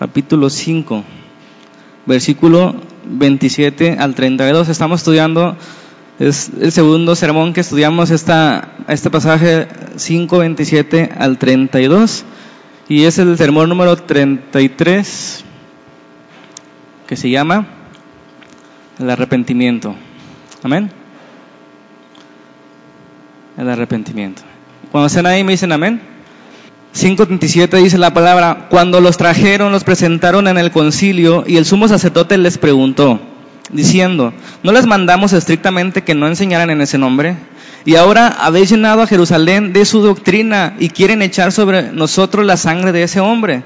capítulo 5, versículo 27 al 32. Estamos estudiando, es el segundo sermón que estudiamos esta, este pasaje 5, 27 al 32. Y es el sermón número 33, que se llama el arrepentimiento. Amén. El arrepentimiento. Cuando estén ahí me dicen amén. 5.37 dice la palabra, cuando los trajeron, los presentaron en el concilio y el sumo sacerdote les preguntó, diciendo, ¿no les mandamos estrictamente que no enseñaran en ese nombre? Y ahora habéis llenado a Jerusalén de su doctrina y quieren echar sobre nosotros la sangre de ese hombre.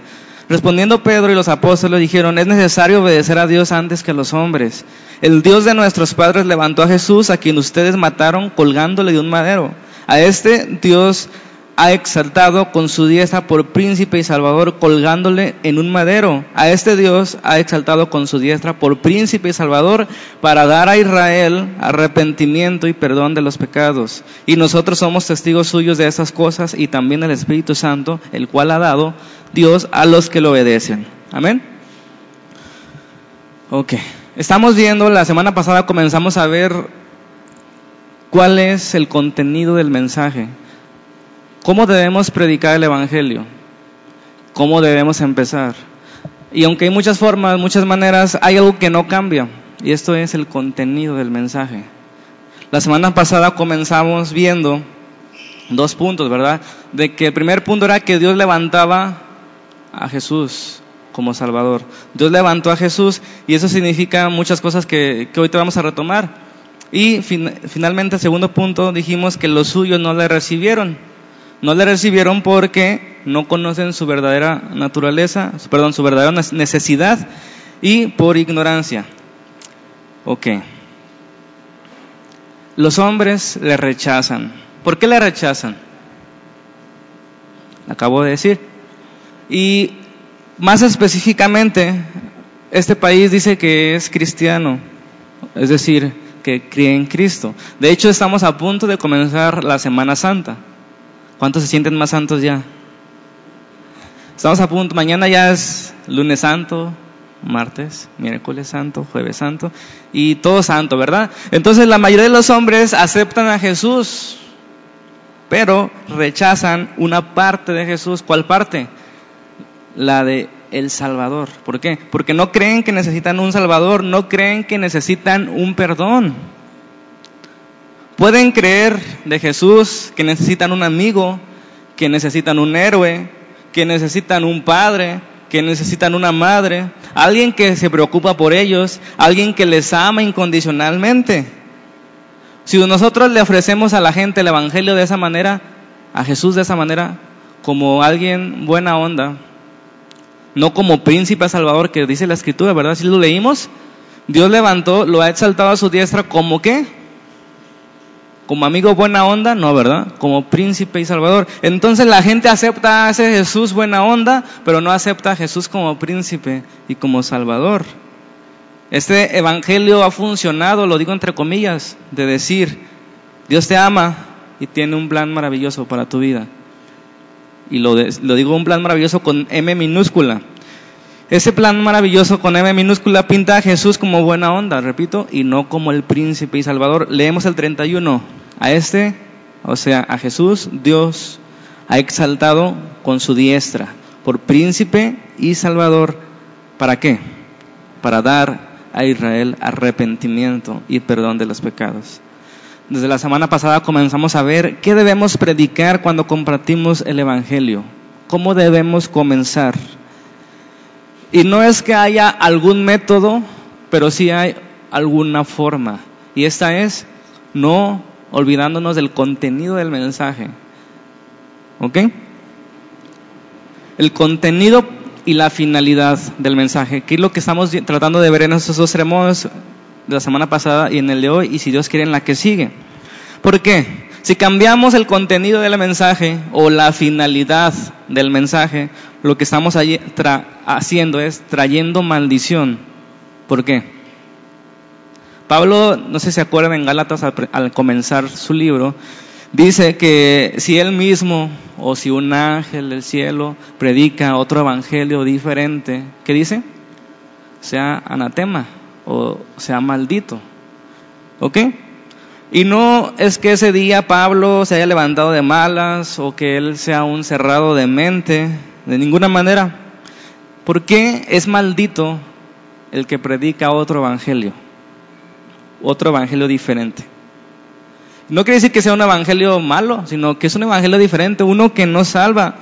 Respondiendo Pedro y los apóstoles dijeron, es necesario obedecer a Dios antes que a los hombres. El Dios de nuestros padres levantó a Jesús, a quien ustedes mataron colgándole de un madero. A este Dios ha exaltado con su diestra por príncipe y salvador colgándole en un madero. A este Dios ha exaltado con su diestra por príncipe y salvador para dar a Israel arrepentimiento y perdón de los pecados. Y nosotros somos testigos suyos de esas cosas y también el Espíritu Santo, el cual ha dado Dios a los que lo obedecen. Amén. Ok. Estamos viendo, la semana pasada comenzamos a ver cuál es el contenido del mensaje. ¿Cómo debemos predicar el Evangelio? ¿Cómo debemos empezar? Y aunque hay muchas formas, muchas maneras, hay algo que no cambia. Y esto es el contenido del mensaje. La semana pasada comenzamos viendo dos puntos, ¿verdad? De que el primer punto era que Dios levantaba a Jesús como Salvador. Dios levantó a Jesús y eso significa muchas cosas que, hoy te vamos a retomar. Y finalmente, segundo punto, dijimos que los suyos no le recibieron. No le recibieron porque no conocen su verdadera naturaleza, perdón, su verdadera necesidad y por ignorancia. Ok. Los hombres le rechazan. ¿Por qué le rechazan? Acabo de decir. Y más específicamente, este país dice que es cristiano, es decir, que cree en Cristo. De hecho, estamos a punto de comenzar la Semana Santa. ¿Cuántos se sienten más santos ya? Estamos a punto, mañana ya es lunes santo, martes, miércoles santo, jueves santo y todo santo, ¿verdad? Entonces la mayoría de los hombres aceptan a Jesús, pero rechazan una parte de Jesús. ¿Cuál parte? La de el Salvador. ¿Por qué? Porque no creen que necesitan un Salvador, no creen que necesitan un perdón. Pueden creer de Jesús que necesitan un amigo, que necesitan un héroe, que necesitan un padre, que necesitan una madre, alguien que se preocupa por ellos, alguien que les ama incondicionalmente. Si nosotros le ofrecemos a la gente el Evangelio de esa manera, a Jesús de esa manera, como alguien buena onda, no como príncipe salvador que dice la escritura, ¿verdad? Si lo leímos, Dios levantó, lo ha exaltado a su diestra como qué? Como amigo buena onda, no, ¿verdad? Como príncipe y salvador. Entonces la gente acepta a ese Jesús buena onda, pero no acepta a Jesús como príncipe y como salvador. Este evangelio ha funcionado, lo digo entre comillas, de decir, Dios te ama y tiene un plan maravilloso para tu vida. Y lo, lo digo un plan maravilloso con M minúscula. Ese plan maravilloso con M minúscula pinta a Jesús como buena onda, repito, y no como el príncipe y salvador. Leemos el 31. A este, o sea, a Jesús, Dios ha exaltado con su diestra por príncipe y salvador. ¿Para qué? Para dar a Israel arrepentimiento y perdón de los pecados. Desde la semana pasada comenzamos a ver qué debemos predicar cuando compartimos el Evangelio. ¿Cómo debemos comenzar? Y no es que haya algún método, pero sí hay alguna forma. Y esta es no olvidándonos del contenido del mensaje. ¿Ok? El contenido y la finalidad del mensaje, que es lo que estamos tratando de ver en estos dos ceremonias de la semana pasada y en el de hoy, y si Dios quiere en la que sigue. ¿Por qué? Si cambiamos el contenido del mensaje o la finalidad del mensaje, lo que estamos haciendo es trayendo maldición. ¿Por qué? Pablo, no sé si se acuerdan en Gálatas al, comenzar su libro, dice que si él mismo o si un ángel del cielo predica otro evangelio diferente, ¿qué dice? Sea anatema o sea maldito. ¿Ok? Y no es que ese día Pablo se haya levantado de malas o que él sea un cerrado de mente, de ninguna manera. ¿Por qué es maldito el que predica otro evangelio? Otro evangelio diferente. No quiere decir que sea un evangelio malo, sino que es un evangelio diferente, uno que no salva.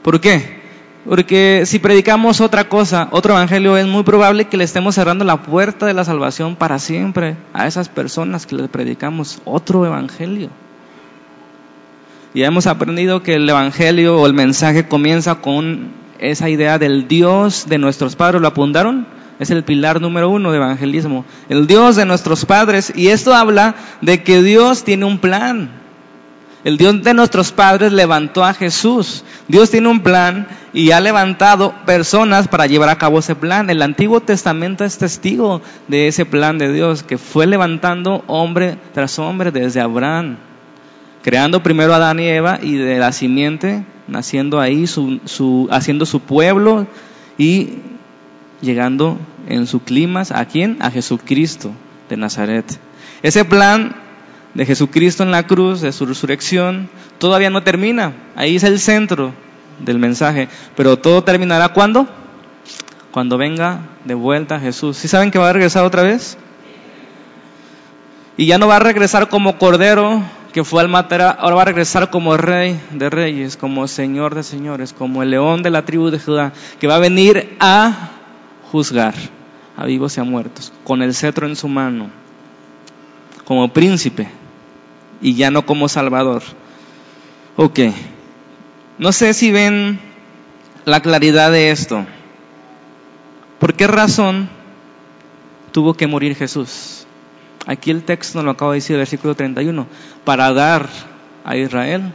¿Por qué? Porque si predicamos otra cosa, otro evangelio, es muy probable que le estemos cerrando la puerta de la salvación para siempre a esas personas que le predicamos otro evangelio. Y hemos aprendido que el evangelio o el mensaje comienza con esa idea del Dios de nuestros padres. ¿Lo apuntaron? Es el pilar número uno de evangelismo. El Dios de nuestros padres. Y esto habla de que Dios tiene un plan. El Dios de nuestros padres levantó a Jesús. Dios tiene un plan y ha levantado personas para llevar a cabo ese plan. El Antiguo Testamento es testigo de ese plan de Dios que fue levantando hombre tras hombre desde Abraham, creando primero a Adán y Eva y de la simiente naciendo ahí, su, haciendo su pueblo y llegando en su clima a quién? A Jesucristo de Nazaret. Ese plan de Jesucristo en la cruz, de su resurrección, todavía no termina. Ahí es el centro del mensaje. Pero todo terminará cuando? Cuando venga de vuelta Jesús. ¿Sí saben que va a regresar otra vez? Y ya no va a regresar como cordero que fue al matar, ahora va a regresar como rey de reyes, como señor de señores, como el león de la tribu de Judá, que va a venir a juzgar a vivos y a muertos, con el cetro en su mano, como príncipe y ya no como Salvador. Ok, no sé si ven la claridad de esto. ¿Por qué razón tuvo que morir Jesús? Aquí el texto nos lo acaba de decir, el versículo 31, para dar a Israel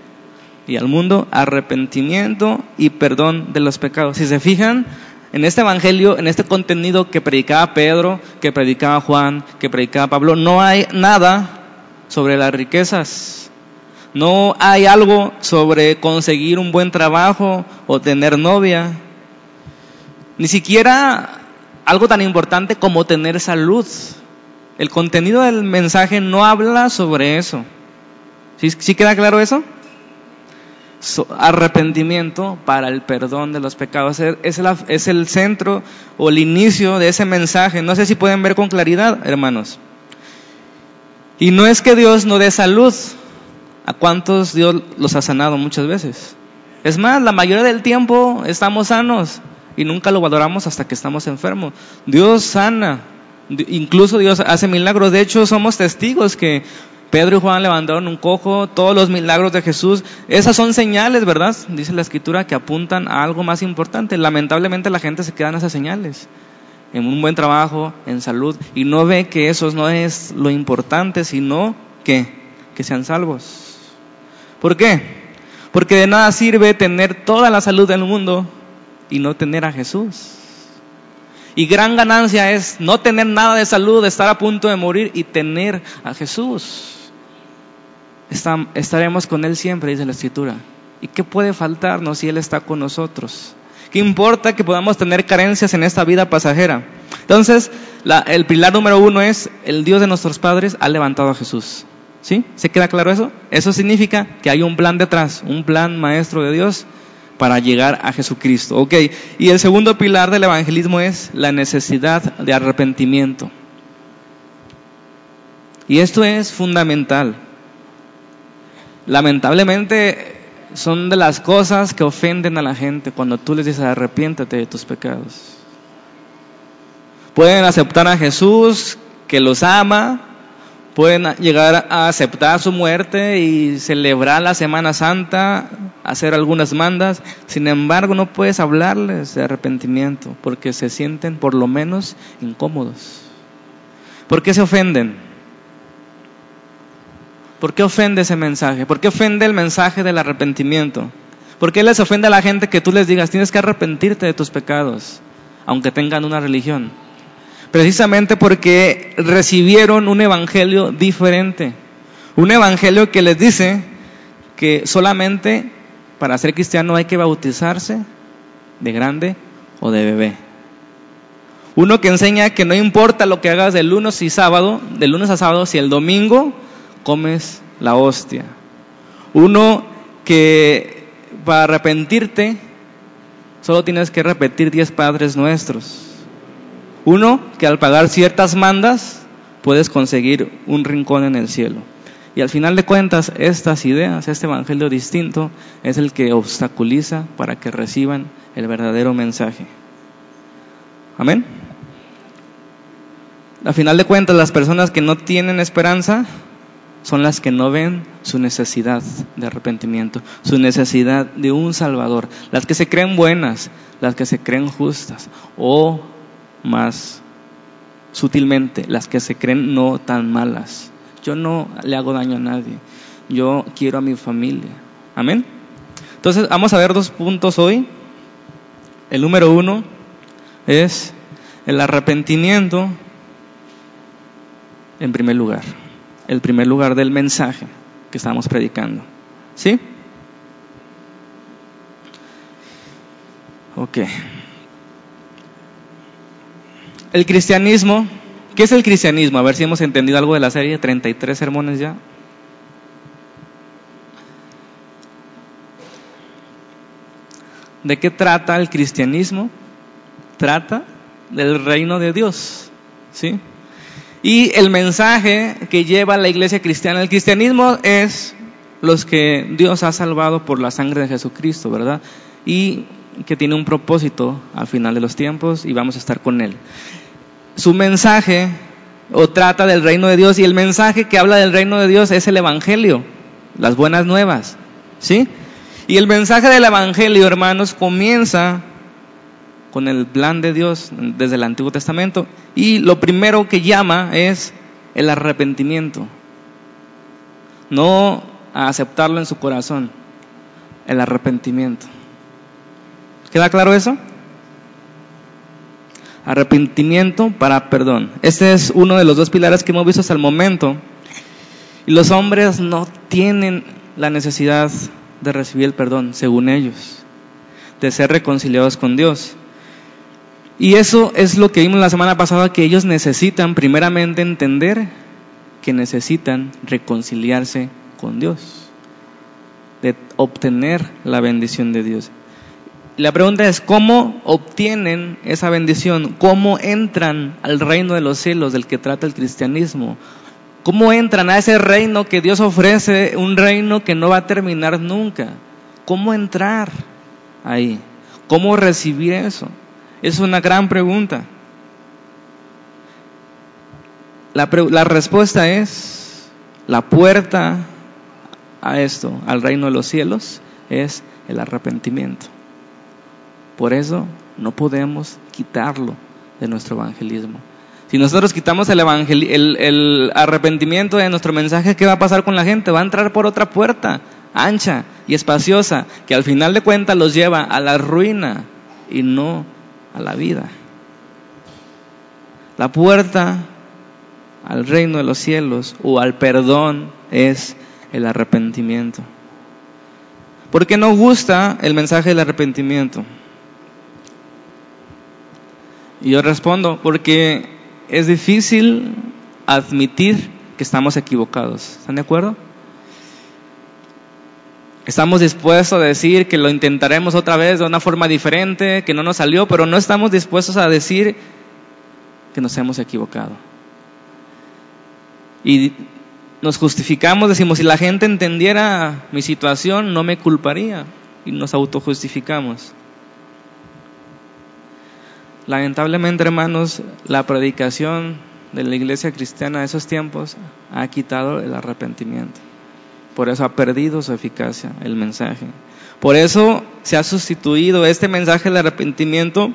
y al mundo arrepentimiento y perdón de los pecados. Si se fijan, en este evangelio, en este contenido que predicaba Pedro, que predicaba Juan, que predicaba Pablo, no hay nada sobre las riquezas. No hay algo sobre conseguir un buen trabajo o tener novia. Ni siquiera algo tan importante como tener salud. El contenido del mensaje no habla sobre eso. ¿Sí, queda claro eso? arrepentimiento para el perdón de los pecados. Es, es el centro o el inicio de ese mensaje. No sé si pueden ver con claridad, hermanos. Y no es que Dios no dé salud. ¿A cuántos Dios los ha sanado muchas veces? Es más, la mayoría del tiempo estamos sanos y nunca lo valoramos hasta que estamos enfermos. Dios sana, incluso Dios hace milagros. De hecho, somos testigos que Pedro y Juan levantaron un cojo, todos los milagros de Jesús. Esas son señales, ¿verdad? Dice la escritura que apuntan a algo más importante. Lamentablemente la gente se queda en esas señales en un buen trabajo, en salud, y no ve que eso no es lo importante, sino que, que sean salvos. ¿Por qué? Porque de nada sirve tener toda la salud del mundo y no tener a Jesús. Y gran ganancia es no tener nada de salud, estar a punto de morir y tener a Jesús. estaremos con Él siempre, dice la Escritura. ¿Y qué puede faltarnos si Él está con nosotros? ¿Qué importa que podamos tener carencias en esta vida pasajera? Entonces, el pilar número uno es, el Dios de nuestros padres ha levantado a Jesús. ¿Sí? ¿Se queda claro eso? Eso significa que hay un plan detrás, un plan maestro de Dios para llegar a Jesucristo. Ok, y el segundo pilar del evangelismo es la necesidad de arrepentimiento. Y esto es fundamental. Lamentablemente son de las cosas que ofenden a la gente cuando tú les dices arrepiéntate de tus pecados. Pueden aceptar a Jesús que los ama, pueden llegar a aceptar su muerte y celebrar la Semana Santa, hacer algunas mandas, sin embargo no puedes hablarles de arrepentimiento porque se sienten por lo menos incómodos. ¿Por qué se ofenden? ¿Por qué ofende ese mensaje? ¿Por qué ofende el mensaje del arrepentimiento? ¿Por qué les ofende a la gente que tú les digas, tienes que arrepentirte de tus pecados, aunque tengan una religión? Precisamente porque recibieron un evangelio diferente. Un evangelio que les dice que solamente para ser cristiano hay que bautizarse de grande o de bebé. Uno que enseña que no importa lo que hagas de lunes y sábado, de lunes a sábado, si el domingo comes la hostia. Uno que para arrepentirte solo tienes que repetir diez padres nuestros. Uno que al pagar ciertas mandas puedes conseguir un rincón en el cielo. Y al final de cuentas, estas ideas, este evangelio distinto, es el que obstaculiza para que reciban el verdadero mensaje. Amén. Al final de cuentas, las personas que no tienen esperanza son las que no ven su necesidad de arrepentimiento, su necesidad de un Salvador, las que se creen buenas, las que se creen justas, o más sutilmente, las que se creen no tan malas. Yo no le hago daño a nadie. Yo quiero a mi familia. Amén. Entonces, vamos a ver dos puntos hoy. El número uno es el arrepentimiento en primer lugar. El primer lugar del mensaje que estamos predicando. ¿Sí? Ok. El cristianismo ¿Qué es el cristianismo? A ver si hemos entendido algo de la serie, 33 sermones ya. ¿De qué trata el cristianismo? Trata del reino de Dios, ¿sí? Y el mensaje que lleva la iglesia cristiana, el cristianismo es los que Dios ha salvado por la sangre de Jesucristo, ¿verdad? Y que tiene un propósito al final de los tiempos y vamos a estar con él su mensaje o trata del reino de Dios y el mensaje que habla del reino de Dios es el Evangelio, las buenas nuevas, ¿sí? Y el mensaje del Evangelio, hermanos, comienza con el plan de Dios desde el Antiguo Testamento y lo primero que llama es el arrepentimiento, no a aceptarlo en su corazón, el arrepentimiento. ¿Queda claro eso? arrepentimiento para perdón. Este es uno de los dos pilares que hemos visto hasta el momento. Y los hombres no tienen la necesidad de recibir el perdón, según ellos, de ser reconciliados con Dios. Y eso es lo que vimos la semana pasada, que ellos necesitan primeramente entender que necesitan reconciliarse con Dios, de obtener la bendición de Dios. La pregunta es, ¿cómo obtienen esa bendición? ¿Cómo entran al reino de los cielos del que trata el cristianismo? ¿Cómo entran a ese reino que Dios ofrece, un reino que no va a terminar nunca? ¿Cómo entrar ahí? ¿Cómo recibir eso? Es una gran pregunta. La, respuesta es, la puerta a esto, al reino de los cielos, es el arrepentimiento. Por eso no podemos quitarlo de nuestro evangelismo. Si nosotros quitamos el, el, arrepentimiento de nuestro mensaje, ¿qué va a pasar con la gente? Va a entrar por otra puerta, ancha y espaciosa, que al final de cuentas los lleva a la ruina y no a la vida. La puerta al reino de los cielos o al perdón es el arrepentimiento. ¿Por qué no gusta el mensaje del arrepentimiento? Y yo respondo, porque es difícil admitir que estamos equivocados. ¿Están de acuerdo? Estamos dispuestos a decir que lo intentaremos otra vez de una forma diferente, que no nos salió, pero no estamos dispuestos a decir que nos hemos equivocado. Y nos justificamos, decimos, si la gente entendiera mi situación, no me culparía. Y nos autojustificamos. Lamentablemente, hermanos, la predicación de la iglesia cristiana de esos tiempos ha quitado el arrepentimiento. Por eso ha perdido su eficacia el mensaje. Por eso se ha sustituido este mensaje del arrepentimiento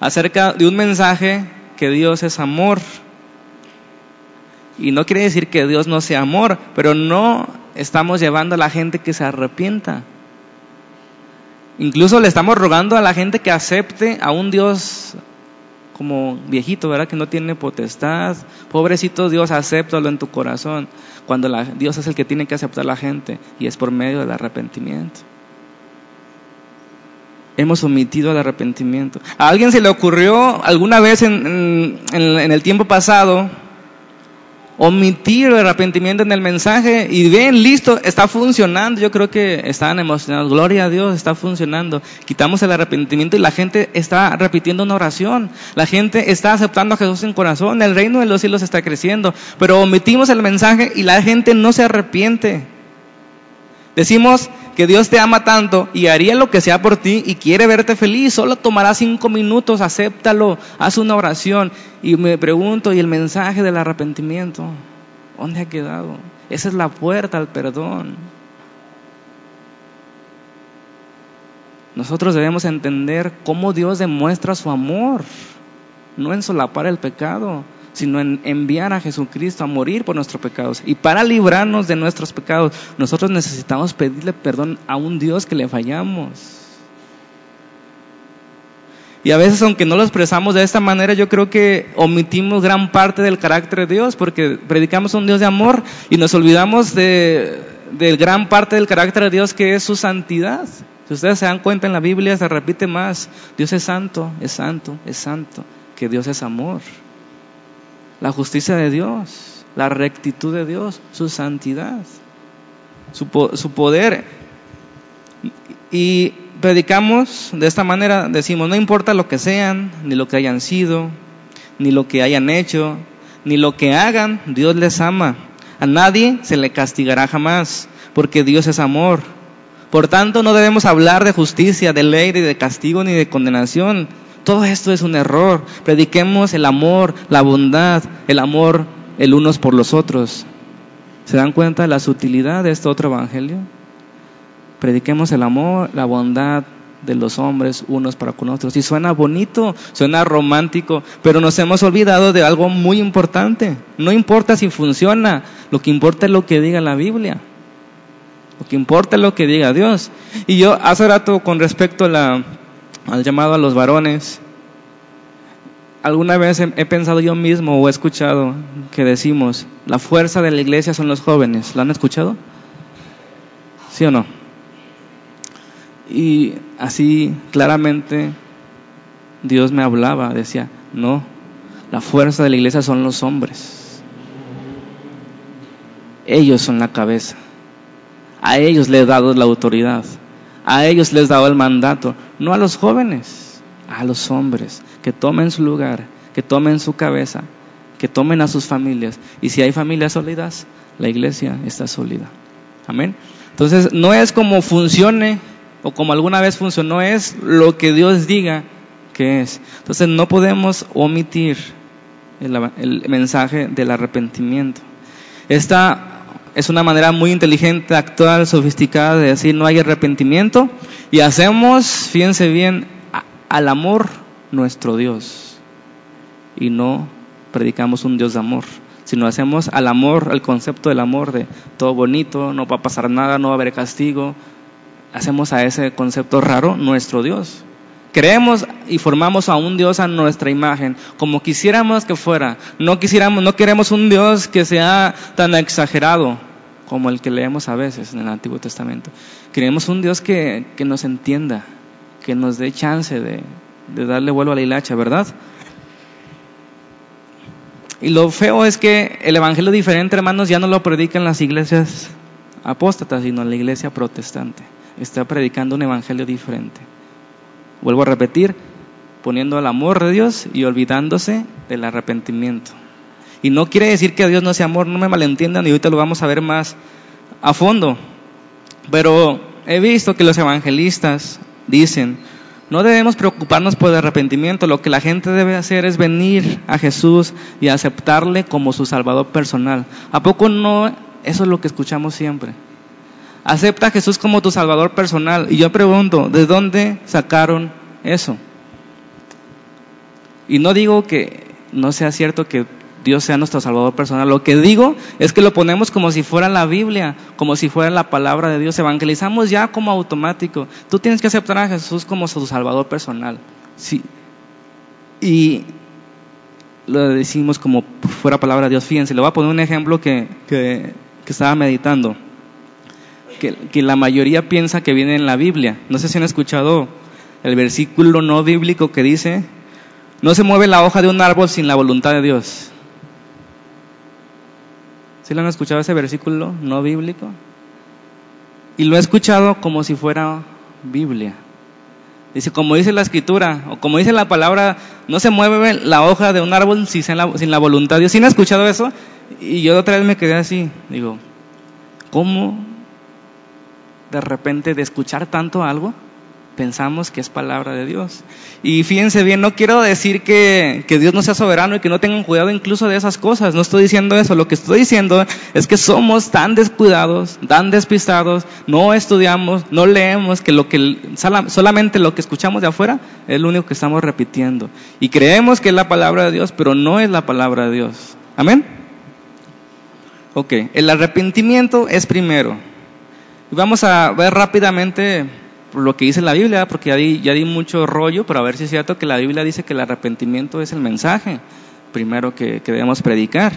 acerca de un mensaje que Dios es amor. Y no quiere decir que Dios no sea amor, pero no estamos llevando a la gente que se arrepienta. Incluso le estamos rogando a la gente que acepte a un Dios como viejito, ¿verdad? Que no tiene potestad. Pobrecito Dios, acéptalo en tu corazón. Cuando Dios es el que tiene que aceptar a la gente y es por medio del arrepentimiento. Hemos omitido el arrepentimiento. ¿A alguien se le ocurrió alguna vez en el tiempo pasado omitir el arrepentimiento en el mensaje y ven, listo, está funcionando. Yo creo que estaban emocionados. Gloria a Dios, está funcionando. Quitamos el arrepentimiento y la gente está repitiendo una oración. La gente está aceptando a Jesús en corazón. El reino de los cielos está creciendo. Pero omitimos el mensaje y la gente no se arrepiente. Decimos que Dios te ama tanto y haría lo que sea por ti y quiere verte feliz. Solo tomará cinco minutos, acéptalo, haz una oración. Y me pregunto, ¿y el mensaje del arrepentimiento? ¿Dónde ha quedado? Esa es la puerta al perdón. Nosotros debemos entender cómo Dios demuestra su amor, no en solapar el pecado, sino en enviar a Jesucristo a morir por nuestros pecados. Y para librarnos de nuestros pecados, nosotros necesitamos pedirle perdón a un Dios que le fallamos. Y a veces, aunque no lo expresamos de esta manera, yo creo que omitimos gran parte del carácter de Dios, porque predicamos un Dios de amor y nos olvidamos de, de gran parte del carácter de Dios que es su santidad. Si ustedes se dan cuenta en la Biblia, se repite más, Dios es santo, es santo, es santo, que Dios es amor la justicia de Dios, la rectitud de Dios, su santidad, su, su poder. Y predicamos de esta manera, decimos, no importa lo que sean, ni lo que hayan sido, ni lo que hayan hecho, ni lo que hagan, Dios les ama. A nadie se le castigará jamás, porque Dios es amor. Por tanto, no debemos hablar de justicia, de ley, ni de castigo, ni de condenación, todo esto es un error. Prediquemos el amor, la bondad, el amor el unos por los otros. ¿Se dan cuenta de la sutilidad de este otro evangelio? Prediquemos el amor, la bondad de los hombres unos para con otros. Y suena bonito, suena romántico, pero nos hemos olvidado de algo muy importante. No importa si funciona, lo que importa es lo que diga la Biblia. Lo que importa es lo que diga Dios. Y yo hace rato con respecto a la al llamado a los varones. Alguna vez he, pensado yo mismo o he escuchado que decimos, la fuerza de la iglesia son los jóvenes. ¿Lo han escuchado? ¿Sí o no? Y así claramente Dios me hablaba, decía, no, la fuerza de la iglesia son los hombres. Ellos son la cabeza. A ellos le he dado la autoridad. A ellos les dado el mandato no a los jóvenes, a los hombres, que tomen su lugar, que tomen su cabeza, que tomen a sus familias. Y si hay familias sólidas, la iglesia está sólida. Amén. Entonces, no es como funcione o como alguna vez funcionó, es lo que Dios diga que es. Entonces, no podemos omitir el, el mensaje del arrepentimiento. Esta es una manera muy inteligente, actual, sofisticada de decir no hay arrepentimiento y hacemos, fíjense bien, al amor nuestro Dios y no predicamos un Dios de amor, sino hacemos al amor, al concepto del amor de todo bonito, no va a pasar nada, no va a haber castigo, hacemos a ese concepto raro nuestro Dios. Creemos y formamos a un Dios a nuestra imagen, como quisiéramos que fuera. No quisiéramos, no queremos un Dios que sea tan exagerado, como el que leemos a veces en el Antiguo Testamento. Queremos un Dios que, nos entienda, que nos dé chance de, darle vuelo a la hilacha, ¿verdad? Y lo feo es que el evangelio diferente, hermanos, ya no lo predican las iglesias apóstatas, sino la iglesia protestante. Está predicando un evangelio diferente. Vuelvo a repetir, poniendo el amor de Dios y olvidándose del arrepentimiento. Y no quiere decir que Dios no sea amor, no me malentiendan y ahorita lo vamos a ver más a fondo. Pero he visto que los evangelistas dicen, no debemos preocuparnos por el arrepentimiento, lo que la gente debe hacer es venir a Jesús y aceptarle como su Salvador personal. ¿A poco no? Eso es lo que escuchamos siempre. Acepta a Jesús como tu Salvador personal. Y yo pregunto, ¿de dónde sacaron eso? Y no digo que no sea cierto que Dios sea nuestro Salvador personal. Lo que digo es que lo ponemos como si fuera la Biblia, como si fuera la palabra de Dios. Evangelizamos ya como automático. Tú tienes que aceptar a Jesús como su Salvador personal. Sí. Y lo decimos como fuera palabra de Dios. Fíjense, le voy a poner un ejemplo que, que, que estaba meditando. Que, que, la mayoría piensa que viene en la Biblia. No sé si han escuchado el versículo no bíblico que dice, no se mueve la hoja de un árbol sin la voluntad de Dios. ¿Sí lo han escuchado ese versículo no bíblico? Y lo he escuchado como si fuera Biblia. Dice, como dice la escritura, o como dice la palabra, no se mueve la hoja de un árbol sin la, sin la voluntad de Dios. ¿Sí han escuchado eso? Y yo otra vez me quedé así. Digo, ¿cómo de repente de escuchar tanto algo? Pensamos que es palabra de Dios. Y fíjense bien, no quiero decir que, que, Dios no sea soberano y que no tengan cuidado incluso de esas cosas, no estoy diciendo eso, lo que estoy diciendo es que somos tan descuidados, tan despistados, no estudiamos, no leemos, que, lo que solamente lo que escuchamos de afuera es lo único que estamos repitiendo. Y creemos que es la palabra de Dios, pero no es la palabra de Dios. Amén. Ok, el arrepentimiento es primero. Vamos a ver rápidamente lo que dice la Biblia, porque ya di, mucho rollo, pero a ver si es cierto que la Biblia dice que el arrepentimiento es el mensaje primero que, debemos predicar.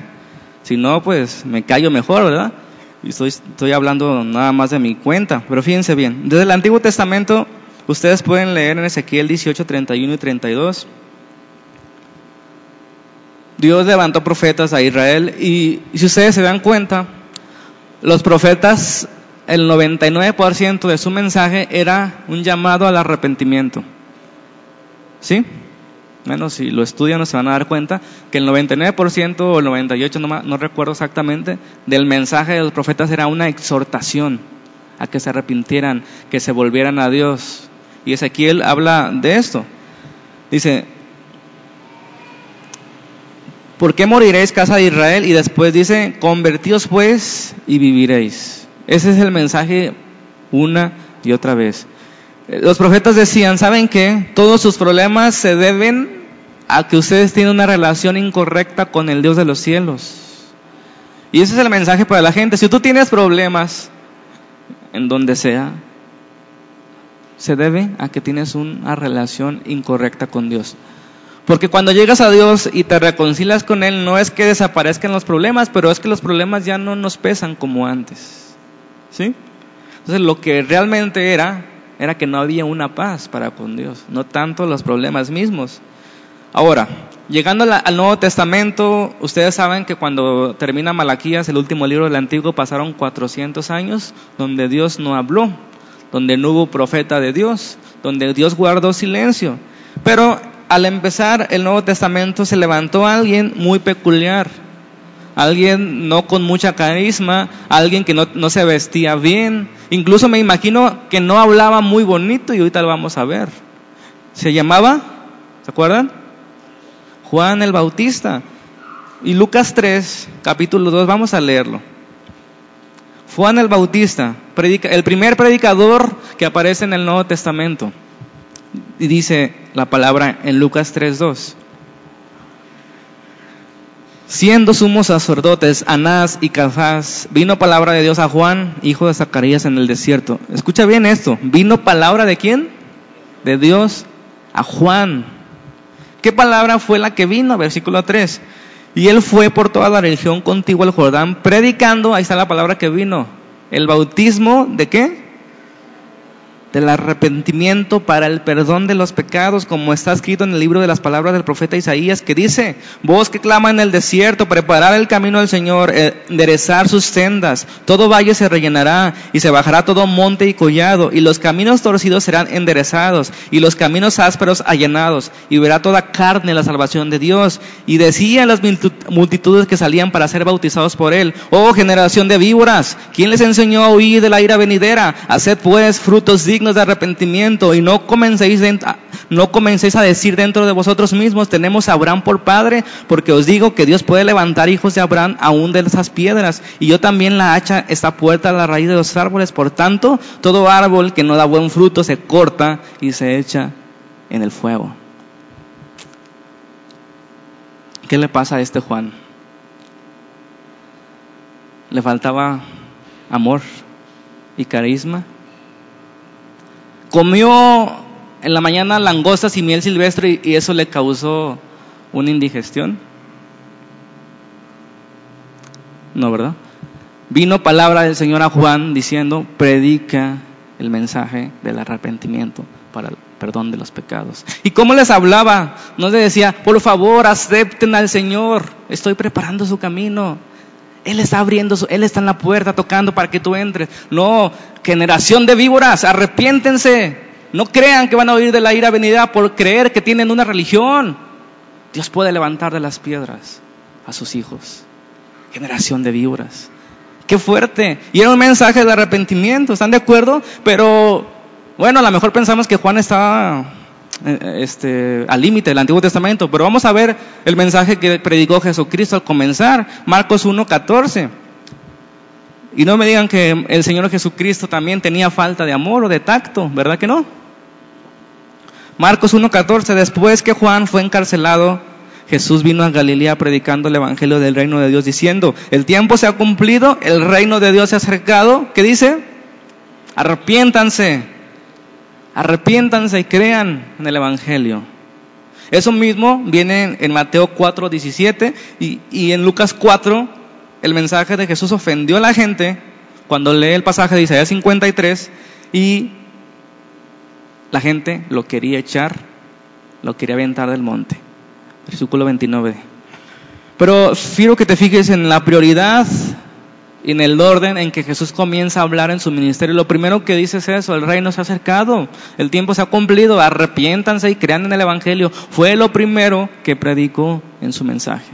Si no, pues me callo mejor, ¿verdad? Y estoy, hablando nada más de mi cuenta. Pero fíjense bien, desde el Antiguo Testamento ustedes pueden leer en Ezequiel 18, 31 y 32. Dios levantó profetas a Israel y si ustedes se dan cuenta, los profetas el 99% de su mensaje era un llamado al arrepentimiento. ¿Sí? Menos si lo estudian se van a dar cuenta que el 99% o el 98%, no, no recuerdo exactamente, del mensaje de los profetas era una exhortación a que se arrepintieran, que se volvieran a Dios. Y Ezequiel habla de esto. Dice, ¿por qué moriréis casa de Israel? Y después dice, convertíos pues y viviréis. Ese es el mensaje una y otra vez. Los profetas decían, ¿saben qué? Todos sus problemas se deben a que ustedes tienen una relación incorrecta con el Dios de los cielos. Y ese es el mensaje para la gente. Si tú tienes problemas en donde sea, se debe a que tienes una relación incorrecta con Dios. Porque cuando llegas a Dios y te reconcilias con Él, no es que desaparezcan los problemas, pero es que los problemas ya no nos pesan como antes. ¿Sí? Entonces lo que realmente era, era que no había una paz para con Dios, no tanto los problemas mismos. Ahora, llegando al Nuevo Testamento, ustedes saben que cuando termina Malaquías, el último libro del Antiguo, pasaron 400 años donde Dios no habló, donde no hubo profeta de Dios, donde Dios guardó silencio. Pero al empezar el Nuevo Testamento se levantó alguien muy peculiar, alguien no con mucha carisma, alguien que no, se vestía bien, incluso me imagino que no hablaba muy bonito y ahorita lo vamos a ver. Se llamaba, ¿se acuerdan? Juan el Bautista. Y Lucas 3, capítulo 2, vamos a leerlo. Juan el Bautista, predica, el primer predicador que aparece en el Nuevo Testamento. Y dice la palabra en Lucas 3, 2 siendo sumos sacerdotes Anás y Cafás, vino palabra de Dios a Juan, hijo de Zacarías, en el desierto. Escucha bien esto, vino palabra de quién? De Dios a Juan. ¿Qué palabra fue la que vino? Versículo 3. Y él fue por toda la región contigua al Jordán, predicando, ahí está la palabra que vino, el bautismo de qué? Del arrepentimiento para el perdón de los pecados, como está escrito en el libro de las palabras del profeta Isaías, que dice, vos que clama en el desierto, preparar el camino del Señor, eh, enderezar sus sendas, todo valle se rellenará y se bajará todo monte y collado, y los caminos torcidos serán enderezados, y los caminos ásperos allanados, y verá toda carne la salvación de Dios. Y decían las multitudes que salían para ser bautizados por él, oh generación de víboras, ¿quién les enseñó a huir de la ira venidera? Haced pues frutos dignos de arrepentimiento y no comencéis, no comencéis a decir dentro de vosotros mismos, tenemos a Abraham por padre, porque os digo que Dios puede levantar hijos de Abraham aún de esas piedras. Y yo también la hacha está puerta a la raíz de los árboles. Por tanto, todo árbol que no da buen fruto se corta y se echa en el fuego. ¿Qué le pasa a este Juan? Le faltaba amor y carisma comió en la mañana langostas y miel silvestre y, eso le causó una indigestión. No, ¿verdad? Vino palabra del Señor a Juan diciendo, predica el mensaje del arrepentimiento para el perdón de los pecados. ¿Y cómo les hablaba? No les decía, por favor, acepten al Señor, estoy preparando su camino. Él está abriendo, Él está en la puerta tocando para que tú entres. No, generación de víboras, arrepiéntense. No crean que van a oír de la ira venida por creer que tienen una religión. Dios puede levantar de las piedras a sus hijos. Generación de víboras. Qué fuerte. Y era un mensaje de arrepentimiento, ¿están de acuerdo? Pero bueno, a lo mejor pensamos que Juan estaba este, al límite del Antiguo Testamento, pero vamos a ver el mensaje que predicó Jesucristo al comenzar, Marcos 1.14. Y no me digan que el Señor Jesucristo también tenía falta de amor o de tacto, ¿verdad que no? Marcos 1.14, después que Juan fue encarcelado, Jesús vino a Galilea predicando el Evangelio del reino de Dios, diciendo, el tiempo se ha cumplido, el reino de Dios se ha acercado. ¿Qué dice? Arrepiéntanse, arrepiéntanse y crean en el Evangelio. Eso mismo viene en Mateo 4, 17 y, en Lucas 4, el mensaje de Jesús ofendió a la gente cuando lee el pasaje de Isaías 53 y la gente lo quería echar, lo quería aventar del monte. Versículo 29. Pero quiero que te fijes en la prioridad y en el orden en que Jesús comienza a hablar en su ministerio. Lo primero que dice es eso, el reino se ha acercado, el tiempo se ha cumplido, arrepiéntanse y crean en el Evangelio. Fue lo primero que predicó en su mensaje.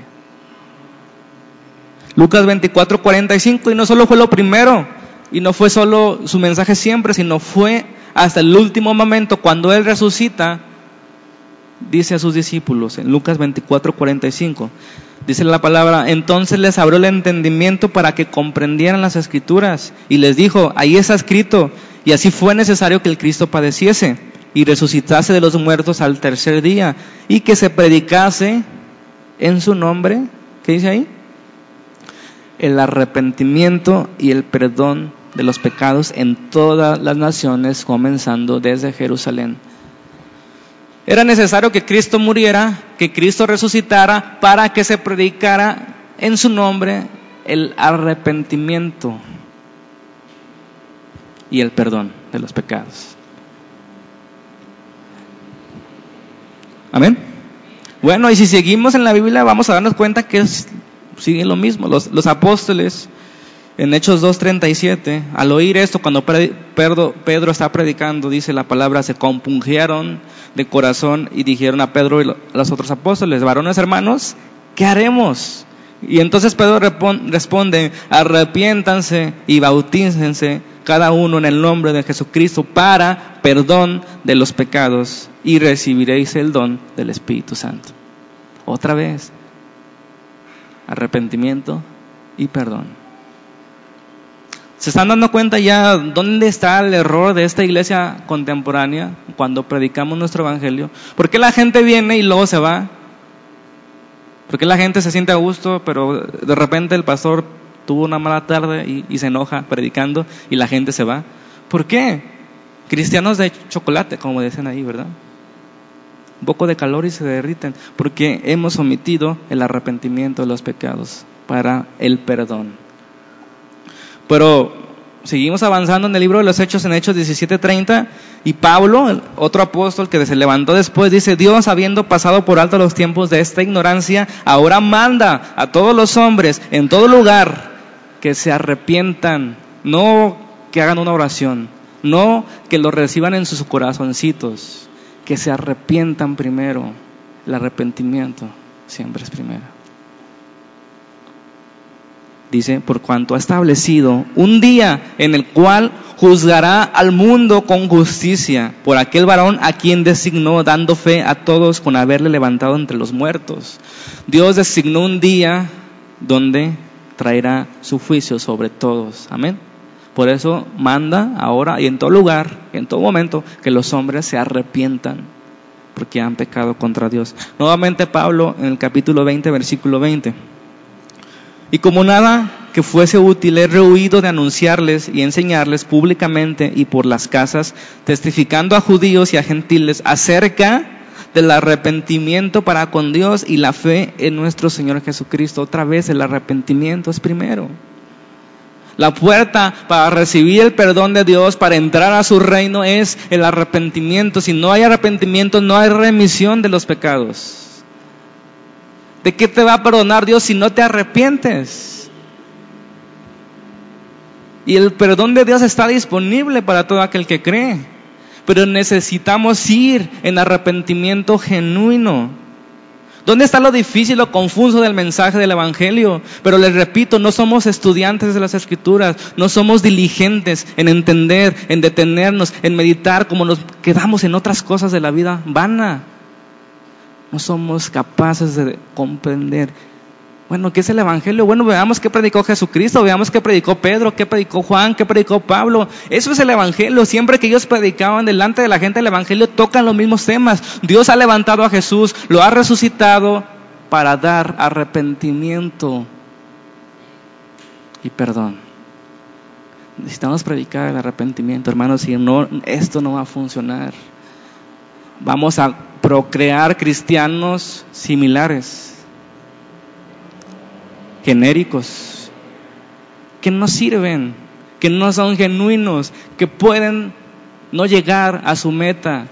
Lucas 24, 45, y no solo fue lo primero, y no fue solo su mensaje siempre, sino fue hasta el último momento, cuando Él resucita, dice a sus discípulos en Lucas 24, 45, dice la palabra, entonces les abrió el entendimiento para que comprendieran las escrituras y les dijo, ahí está escrito, y así fue necesario que el Cristo padeciese y resucitase de los muertos al tercer día y que se predicase en su nombre, ¿qué dice ahí? El arrepentimiento y el perdón de los pecados en todas las naciones, comenzando desde Jerusalén. Era necesario que Cristo muriera, que Cristo resucitara, para que se predicara en su nombre el arrepentimiento y el perdón de los pecados. Amén. Bueno, y si seguimos en la Biblia vamos a darnos cuenta que sigue lo mismo. Los apóstoles en Hechos 2.37, al oír esto, cuando Pedro, está predicando, dice la palabra, se compungieron de corazón y dijeron a Pedro y a los otros apóstoles, varones hermanos, ¿qué haremos? Y entonces Pedro responde, arrepiéntanse y bautícense cada uno en el nombre de Jesucristo para perdón de los pecados y recibiréis el don del Espíritu Santo. Otra vez, arrepentimiento y perdón. ¿Se están dando cuenta ya dónde está el error de esta iglesia contemporánea cuando predicamos nuestro evangelio? ¿Por qué la gente viene y luego se va? ¿Por qué la gente se siente a gusto, pero de repente el pastor tuvo una mala tarde y, se enoja predicando y la gente se va? ¿Por qué? Cristianos de chocolate, como dicen ahí, ¿verdad? Un poco de calor y se derriten, porque hemos omitido el arrepentimiento de los pecados para el perdón. Pero seguimos avanzando en el libro de los Hechos, en Hechos 17:30, y Pablo, otro apóstol que se levantó después, dice, Dios, habiendo pasado por alto los tiempos de esta ignorancia, ahora manda a todos los hombres en todo lugar que se arrepientan, no que hagan una oración, no que lo reciban en sus corazoncitos, que se arrepientan primero. El arrepentimiento siempre es primero dice, por cuanto ha establecido un día en el cual juzgará al mundo con justicia por aquel varón a quien designó, dando fe a todos con haberle levantado entre los muertos. Dios designó un día donde traerá su juicio sobre todos. Amén. Por eso manda ahora y en todo lugar, en todo momento, que los hombres se arrepientan porque han pecado contra Dios. Nuevamente Pablo en el capítulo 20, versículo 20. Y como nada que fuese útil, he rehuido de anunciarles y enseñarles públicamente y por las casas, testificando a judíos y a gentiles acerca del arrepentimiento para con Dios y la fe en nuestro Señor Jesucristo. Otra vez el arrepentimiento es primero. La puerta para recibir el perdón de Dios, para entrar a su reino, es el arrepentimiento. Si no hay arrepentimiento, no hay remisión de los pecados. ¿De qué te va a perdonar Dios si no te arrepientes? Y el perdón de Dios está disponible para todo aquel que cree. Pero necesitamos ir en arrepentimiento genuino. ¿Dónde está lo difícil, lo confuso del mensaje del Evangelio? Pero les repito, no somos estudiantes de las Escrituras, no somos diligentes en entender, en detenernos, en meditar, como nos quedamos en otras cosas de la vida vana. No somos capaces de comprender bueno, ¿qué es el Evangelio? Bueno, veamos qué predicó Jesucristo, veamos qué predicó Pedro, qué predicó Juan, qué predicó Pablo. Eso es el Evangelio. Siempre que ellos predicaban delante de la gente del Evangelio, tocan los mismos temas. Dios ha levantado a Jesús, lo ha resucitado para dar arrepentimiento y perdón. Necesitamos predicar el arrepentimiento, hermanos, si no, esto no va a funcionar. Vamos a procrear cristianos similares genéricos, que no sirven, que no son genuinos, que pueden no llegar a su meta,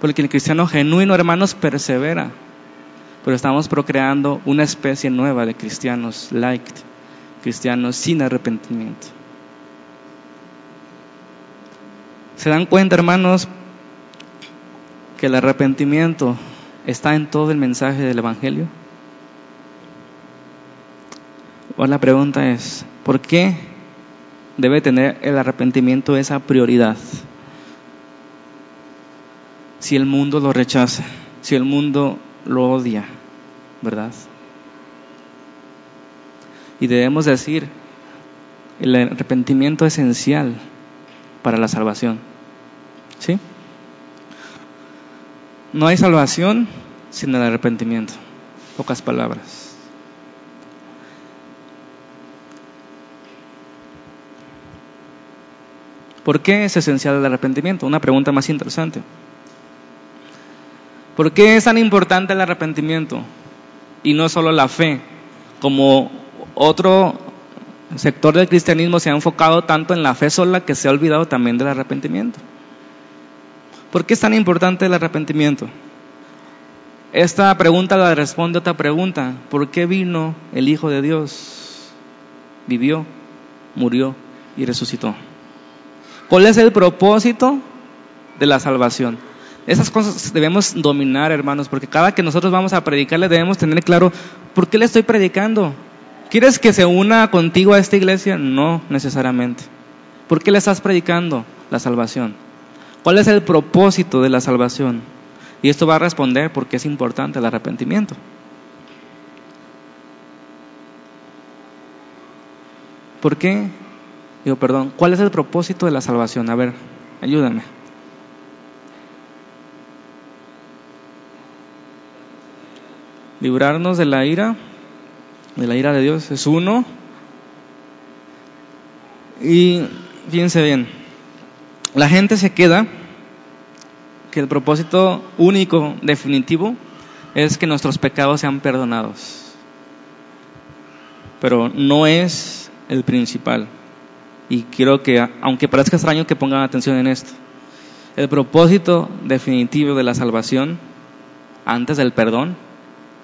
porque el cristiano genuino, hermanos, persevera. Pero estamos procreando una especie nueva de cristianos light, cristianos sin arrepentimiento. ¿Se dan cuenta, hermanos, que el arrepentimiento está en todo el mensaje del Evangelio? la pregunta es, ¿por qué debe tener el arrepentimiento esa prioridad? Si el mundo lo rechaza, si el mundo lo odia, ¿verdad? Y debemos decir, el arrepentimiento es esencial para la salvación. ¿Sí? No hay salvación sin el arrepentimiento. Pocas palabras. ¿Por qué es esencial el arrepentimiento? Una pregunta más interesante. ¿Por qué es tan importante el arrepentimiento? Y no solo la fe, como otro sector del cristianismo se ha enfocado tanto en la fe sola que se ha olvidado también del arrepentimiento. ¿Por qué es tan importante el arrepentimiento? Esta pregunta la responde otra pregunta. ¿Por qué vino el Hijo de Dios? Vivió, murió y resucitó. ¿Cuál es el propósito de la salvación? Esas cosas debemos dominar, hermanos, porque cada que nosotros vamos a predicarle debemos tener claro, ¿por qué le estoy predicando? ¿Quieres que se una contigo a esta iglesia? No necesariamente. ¿Por qué le estás predicando la salvación? ¿Cuál es el propósito de la salvación? Y esto va a responder porque es importante el arrepentimiento. ¿Por qué Digo, perdón, ¿cuál es el propósito de la salvación? A ver, ayúdame. Librarnos de la ira, de la ira de Dios, es uno. Y fíjense bien, la gente se queda que el propósito único, definitivo, es que nuestros pecados sean perdonados. Pero no es el principal. Y quiero que, aunque parezca extraño, que pongan atención en esto. El propósito definitivo de la salvación, antes del perdón,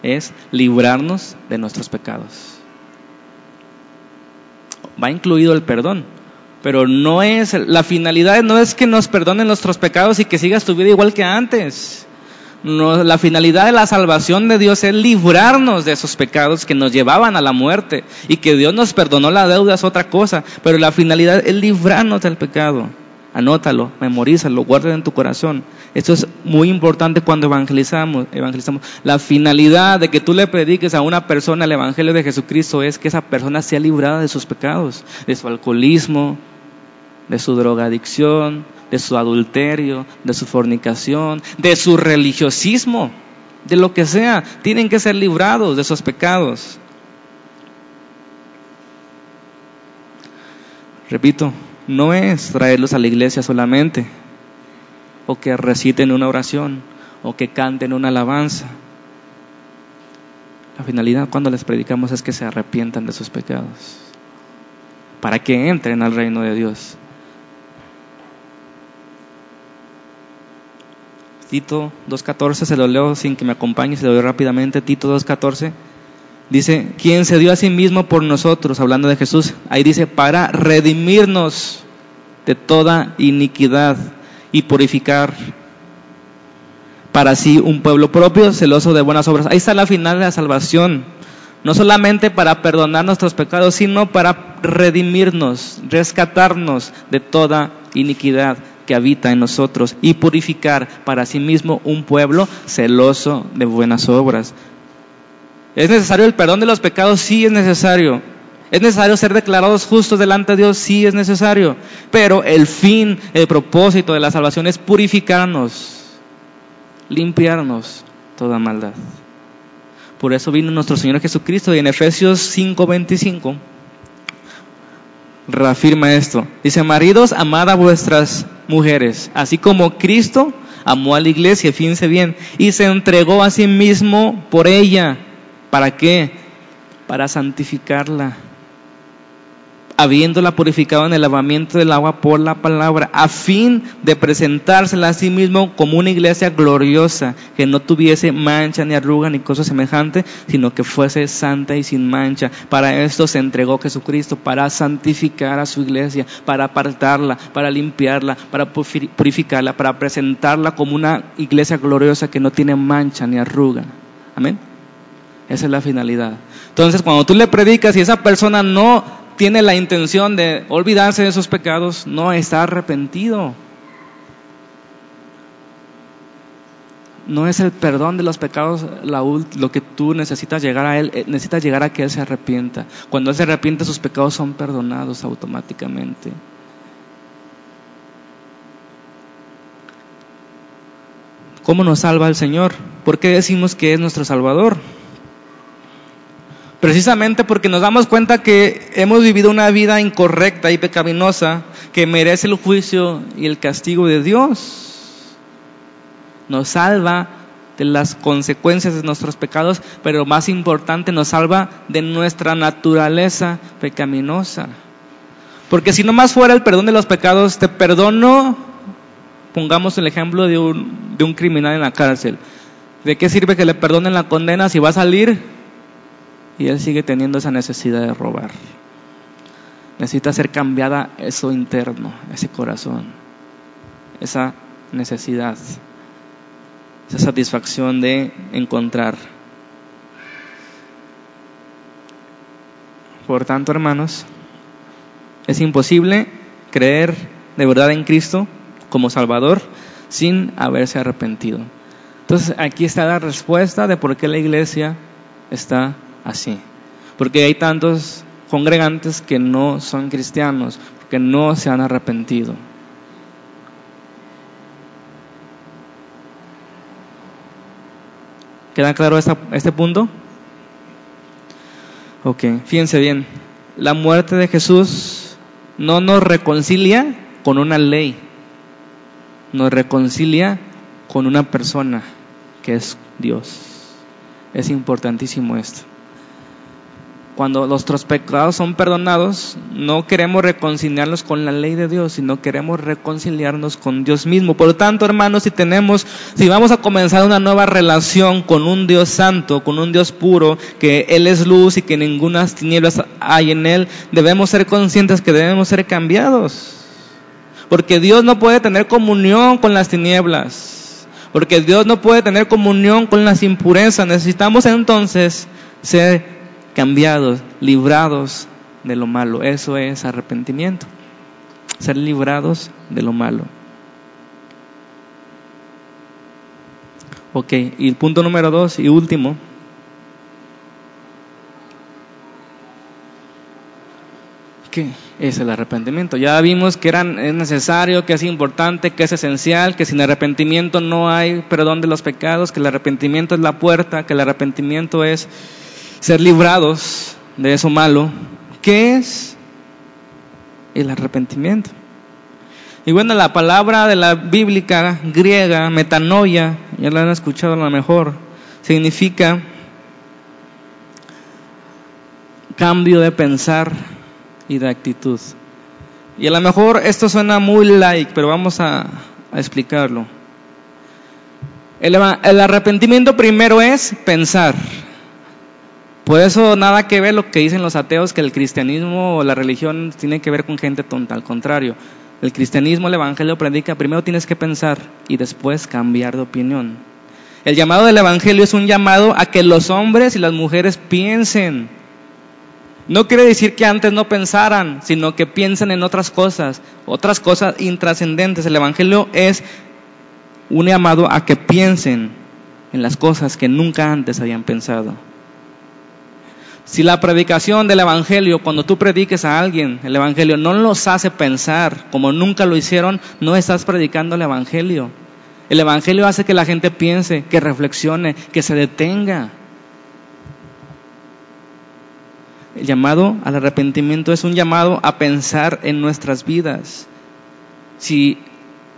es librarnos de nuestros pecados. Va incluido el perdón, pero no es, la finalidad no es que nos perdonen nuestros pecados y que sigas tu vida igual que antes la finalidad de la salvación de Dios es librarnos de esos pecados que nos llevaban a la muerte y que Dios nos perdonó la deuda es otra cosa, pero la finalidad es librarnos del pecado. Anótalo, memorízalo, guárdalo en tu corazón. Esto es muy importante cuando evangelizamos, evangelizamos. La finalidad de que tú le prediques a una persona el evangelio de Jesucristo es que esa persona sea librada de sus pecados, de su alcoholismo, de su drogadicción, de su adulterio, de su fornicación, de su religiosismo, de lo que sea. Tienen que ser librados de esos pecados. Repito, no es traerlos a la iglesia solamente, o que reciten una oración, o que canten una alabanza. La finalidad cuando les predicamos es que se arrepientan de sus pecados, para que entren al reino de Dios. Tito 2.14, se lo leo sin que me acompañe, se lo leo rápidamente. Tito 2.14 dice, quien se dio a sí mismo por nosotros, hablando de Jesús, ahí dice, para redimirnos de toda iniquidad y purificar para sí un pueblo propio, celoso de buenas obras. Ahí está la final de la salvación. No solamente para perdonar nuestros pecados, sino para redimirnos, rescatarnos de toda iniquidad que habita en nosotros y purificar para sí mismo un pueblo celoso de buenas obras. ¿Es necesario el perdón de los pecados? Sí es necesario. ¿Es necesario ser declarados justos delante de Dios? Sí es necesario. Pero el fin, el propósito de la salvación es purificarnos, limpiarnos toda maldad. Por eso vino nuestro Señor Jesucristo y en Efesios 5:25 reafirma esto. Dice, maridos, amad a vuestras mujeres, así como Cristo amó a la iglesia, fíjense bien, y se entregó a sí mismo por ella. ¿Para qué? Para santificarla habiéndola purificado en el lavamiento del agua por la palabra, a fin de presentársela a sí mismo como una iglesia gloriosa, que no tuviese mancha ni arruga ni cosa semejante, sino que fuese santa y sin mancha. Para esto se entregó Jesucristo, para santificar a su iglesia, para apartarla, para limpiarla, para purificarla, para presentarla como una iglesia gloriosa que no tiene mancha ni arruga. Amén. Esa es la finalidad. Entonces, cuando tú le predicas y esa persona no tiene la intención de olvidarse de sus pecados, no está arrepentido. No es el perdón de los pecados lo que tú necesitas llegar a Él, eh, necesitas llegar a que Él se arrepienta. Cuando Él se arrepiente, sus pecados son perdonados automáticamente. ¿Cómo nos salva el Señor? ¿Por qué decimos que es nuestro Salvador? Precisamente porque nos damos cuenta que hemos vivido una vida incorrecta y pecaminosa que merece el juicio y el castigo de Dios. Nos salva de las consecuencias de nuestros pecados, pero más importante, nos salva de nuestra naturaleza pecaminosa. Porque si no más fuera el perdón de los pecados, te perdono, pongamos el ejemplo de un, de un criminal en la cárcel. ¿De qué sirve que le perdonen la condena si va a salir y él sigue teniendo esa necesidad de robar. Necesita ser cambiada eso interno, ese corazón, esa necesidad, esa satisfacción de encontrar. Por tanto, hermanos, es imposible creer de verdad en Cristo como Salvador sin haberse arrepentido. Entonces aquí está la respuesta de por qué la iglesia está así. Porque hay tantos congregantes que no son cristianos, porque no se han arrepentido. ¿Queda claro este punto? Ok, fíjense bien. La muerte de Jesús no nos reconcilia con una ley, nos reconcilia con una persona que es Dios. Es importantísimo esto cuando nuestros pecados son perdonados, no queremos reconciliarnos con la ley de Dios, sino queremos reconciliarnos con Dios mismo. Por lo tanto, hermanos, si tenemos, si vamos a comenzar una nueva relación con un Dios santo, con un Dios puro, que Él es luz y que ninguna tinieblas hay en Él, debemos ser conscientes que debemos ser cambiados. Porque Dios no puede tener comunión con las tinieblas. Porque Dios no puede tener comunión con las impurezas. Necesitamos entonces ser cambiados, librados de lo malo. Eso es arrepentimiento. Ser librados de lo malo. Ok, y el punto número dos y último. ¿Qué es el arrepentimiento? Ya vimos que era, es necesario, que es importante, que es esencial, que sin arrepentimiento no hay perdón de los pecados, que el arrepentimiento es la puerta, que el arrepentimiento es ser librados de eso malo. ¿Qué es el arrepentimiento? Y bueno, la palabra de la bíblica griega, metanoia, ya la han escuchado a lo mejor, significa cambio de pensar y de actitud. Y a lo mejor esto suena muy like, pero vamos a, explicarlo. El, arrepentimiento primero es pensar. Por eso nada que ver lo que dicen los ateos, que el cristianismo o la religión tiene que ver con gente tonta. Al contrario, el cristianismo, el evangelio predica, primero tienes que pensar y después cambiar de opinión. El llamado del evangelio es un llamado a que los hombres y las mujeres piensen no quiere decir que antes no pensaran, sino que piensen en otras cosas, otras cosas intrascendentes. El Evangelio es un llamado a que piensen en las cosas que nunca antes habían pensado. Si la predicación del Evangelio, cuando tú prediques a alguien, el Evangelio no los hace pensar como nunca lo hicieron, no estás predicando el Evangelio. El Evangelio hace que la gente piense, que reflexione, que se detenga. El llamado al arrepentimiento es un llamado a pensar en nuestras vidas. Si,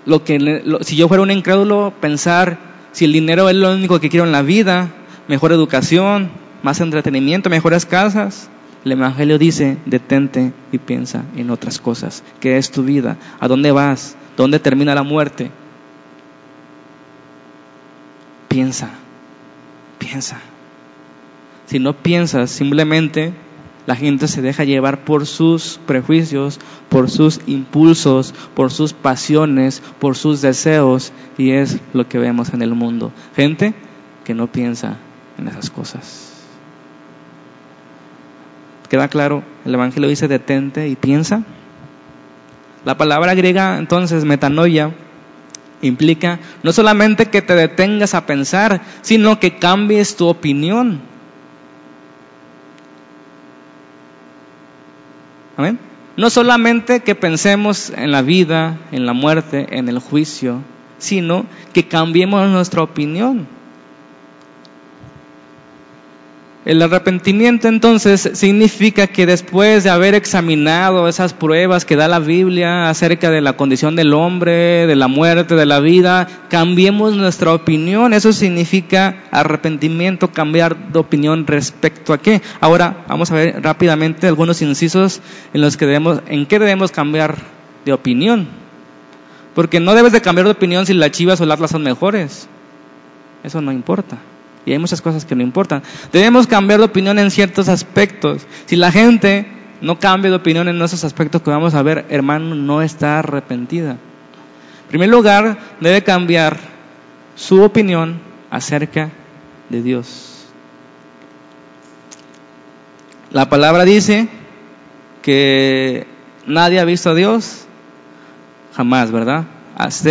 lo que, si yo fuera un incrédulo, pensar si el dinero es lo único que quiero en la vida, mejor educación, más entretenimiento, mejores casas. El Evangelio dice, detente y piensa en otras cosas. ¿Qué es tu vida? ¿A dónde vas? ¿Dónde termina la muerte? Piensa, piensa. Si no piensas, simplemente la gente se deja llevar por sus prejuicios, por sus impulsos, por sus pasiones, por sus deseos, y es lo que vemos en el mundo. Gente que no piensa en esas cosas. ¿Queda claro? El Evangelio dice detente y piensa. La palabra griega entonces, metanoia, implica no solamente que te detengas a pensar, sino que cambies tu opinión. No solamente que pensemos en la vida, en la muerte, en el juicio, sino que cambiemos nuestra opinión. El arrepentimiento entonces significa que después de haber examinado esas pruebas que da la Biblia acerca de la condición del hombre, de la muerte, de la vida, cambiemos nuestra opinión. Eso significa arrepentimiento, cambiar de opinión respecto a qué. Ahora vamos a ver rápidamente algunos incisos en los que debemos, en qué debemos cambiar de opinión. Porque no debes de cambiar de opinión si las chivas o las son mejores. Eso no importa. Y hay muchas cosas que no importan. Debemos cambiar de opinión en ciertos aspectos. Si la gente no cambia de opinión en esos aspectos que vamos a ver, hermano, no está arrepentida. En primer lugar, debe cambiar su opinión acerca de Dios. La palabra dice que nadie ha visto a Dios jamás, ¿verdad?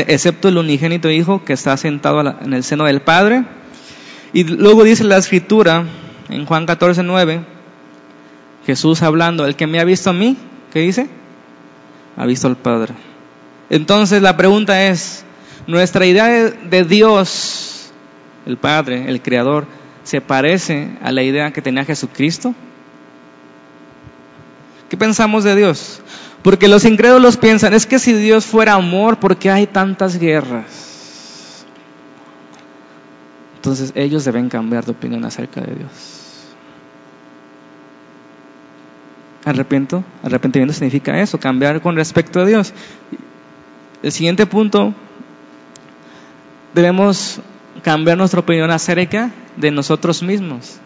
Excepto el unigénito Hijo que está sentado en el seno del Padre y luego dice la escritura en Juan 14, 9, Jesús hablando, el que me ha visto a mí, ¿qué dice? Ha visto al Padre. Entonces la pregunta es, ¿nuestra idea de Dios, el Padre, el Creador, se parece a la idea que tenía Jesucristo? ¿Qué pensamos de Dios? Porque los incrédulos piensan, es que si Dios fuera amor, ¿por qué hay tantas guerras? Entonces ellos deben cambiar de opinión acerca de Dios. Arrepiento, arrepentimiento significa eso, cambiar con respecto a Dios. El siguiente punto, debemos cambiar nuestra opinión acerca de nosotros mismos.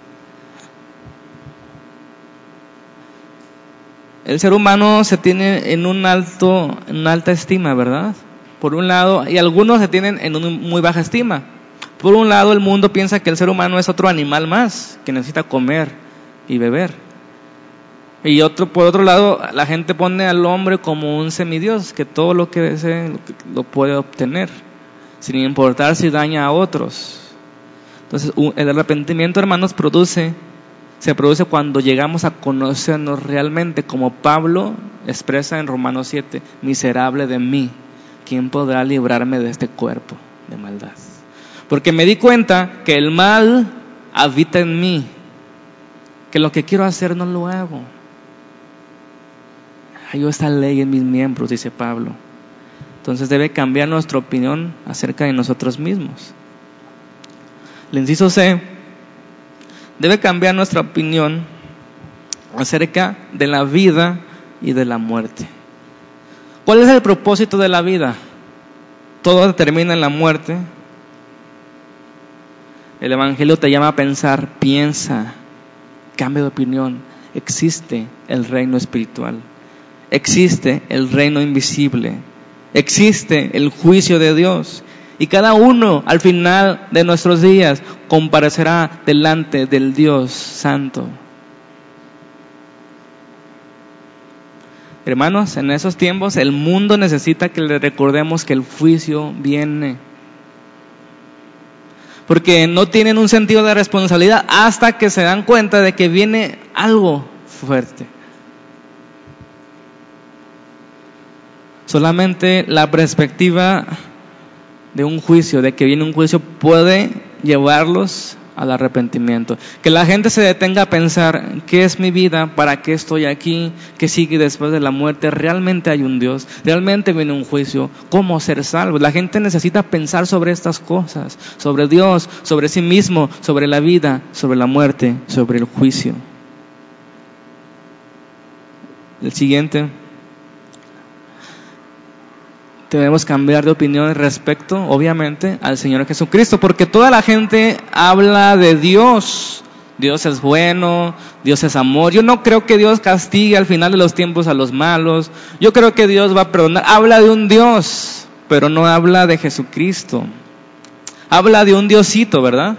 El ser humano se tiene en un alto, en una alta estima, ¿verdad? Por un lado, y algunos se tienen en una muy baja estima. Por un lado, el mundo piensa que el ser humano es otro animal más, que necesita comer y beber. Y otro, por otro lado, la gente pone al hombre como un semidios, que todo lo que desee lo puede obtener, sin importar si daña a otros. Entonces, el arrepentimiento, hermanos, produce, se produce cuando llegamos a conocernos realmente, como Pablo expresa en Romanos 7, miserable de mí, ¿quién podrá librarme de este cuerpo de maldad? Porque me di cuenta que el mal habita en mí, que lo que quiero hacer no lo hago. Hay esta ley en mis miembros, dice Pablo. Entonces debe cambiar nuestra opinión acerca de nosotros mismos. El inciso C debe cambiar nuestra opinión acerca de la vida y de la muerte. ¿Cuál es el propósito de la vida? Todo termina en la muerte. El Evangelio te llama a pensar, piensa, cambia de opinión. Existe el reino espiritual. Existe el reino invisible. Existe el juicio de Dios. Y cada uno al final de nuestros días comparecerá delante del Dios Santo. Hermanos, en esos tiempos el mundo necesita que le recordemos que el juicio viene. Porque no tienen un sentido de responsabilidad hasta que se dan cuenta de que viene algo fuerte. Solamente la perspectiva de un juicio, de que viene un juicio, puede llevarlos al arrepentimiento. Que la gente se detenga a pensar, ¿qué es mi vida? ¿Para qué estoy aquí? ¿Qué sigue después de la muerte? ¿Realmente hay un Dios? ¿Realmente viene un juicio? ¿Cómo ser salvo? La gente necesita pensar sobre estas cosas, sobre Dios, sobre sí mismo, sobre la vida, sobre la muerte, sobre el juicio. El siguiente debemos cambiar de opinión respecto, obviamente, al Señor Jesucristo, porque toda la gente habla de Dios. Dios es bueno, Dios es amor. Yo no creo que Dios castigue al final de los tiempos a los malos. Yo creo que Dios va a perdonar. Habla de un Dios, pero no habla de Jesucristo. Habla de un Diosito, ¿verdad?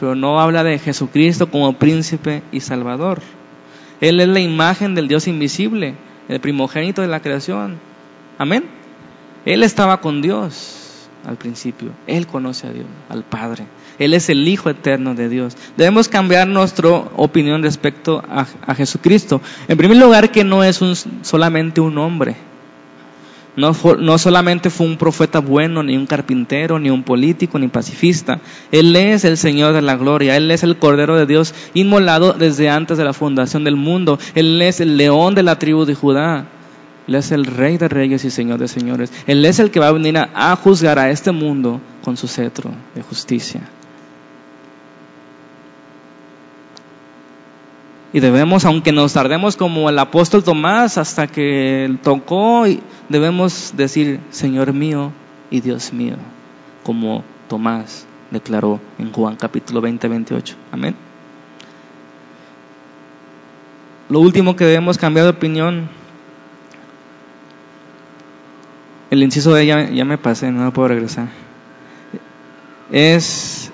Pero no habla de Jesucristo como príncipe y salvador. Él es la imagen del Dios invisible, el primogénito de la creación. Amén. Él estaba con Dios al principio. Él conoce a Dios, al Padre. Él es el Hijo eterno de Dios. Debemos cambiar nuestra opinión respecto a, Jesucristo. En primer lugar, que no es un, solamente un hombre. No, no, solamente fue un profeta bueno, ni un carpintero, ni un político, ni pacifista. Él es el Señor de la gloria. Él es el Cordero de Dios inmolado desde antes de la fundación del mundo. Él es el león de la tribu de Judá. Él es el rey de reyes y señor de señores. Él es el que va a venir a, juzgar a este mundo con su cetro de justicia. Y debemos, aunque nos tardemos como el apóstol Tomás hasta que tocó, debemos decir, Señor mío y Dios mío, como Tomás declaró en Juan capítulo 20, 28. Amén. Lo último que debemos cambiar de opinión el inciso de ella ya me pasé, no puedo regresar. Es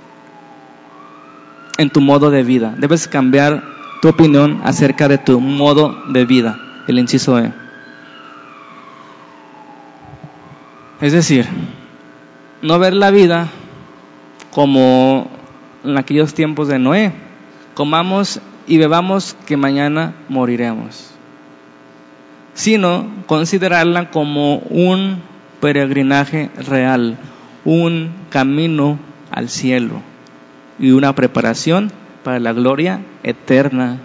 en tu modo de vida. Debes cambiar tu opinión acerca de tu modo de vida. El inciso E. Es decir, no ver la vida como en aquellos tiempos de Noé. Comamos y bebamos que mañana moriremos sino considerarla como un peregrinaje real, un camino al cielo y una preparación para la gloria eterna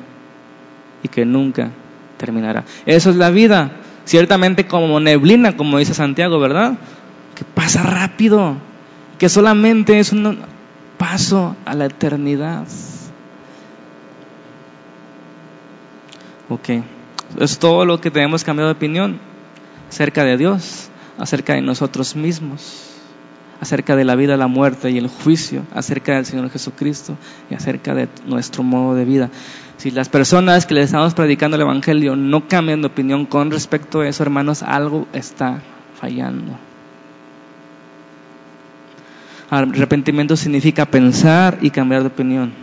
y que nunca terminará. Eso es la vida, ciertamente como neblina, como dice Santiago, ¿verdad? Que pasa rápido, que solamente es un paso a la eternidad. Ok. Es todo lo que tenemos cambiado de opinión acerca de Dios, acerca de nosotros mismos, acerca de la vida, la muerte y el juicio, acerca del Señor Jesucristo y acerca de nuestro modo de vida. Si las personas que les estamos predicando el Evangelio no cambian de opinión con respecto a eso, hermanos, algo está fallando. Arrepentimiento significa pensar y cambiar de opinión.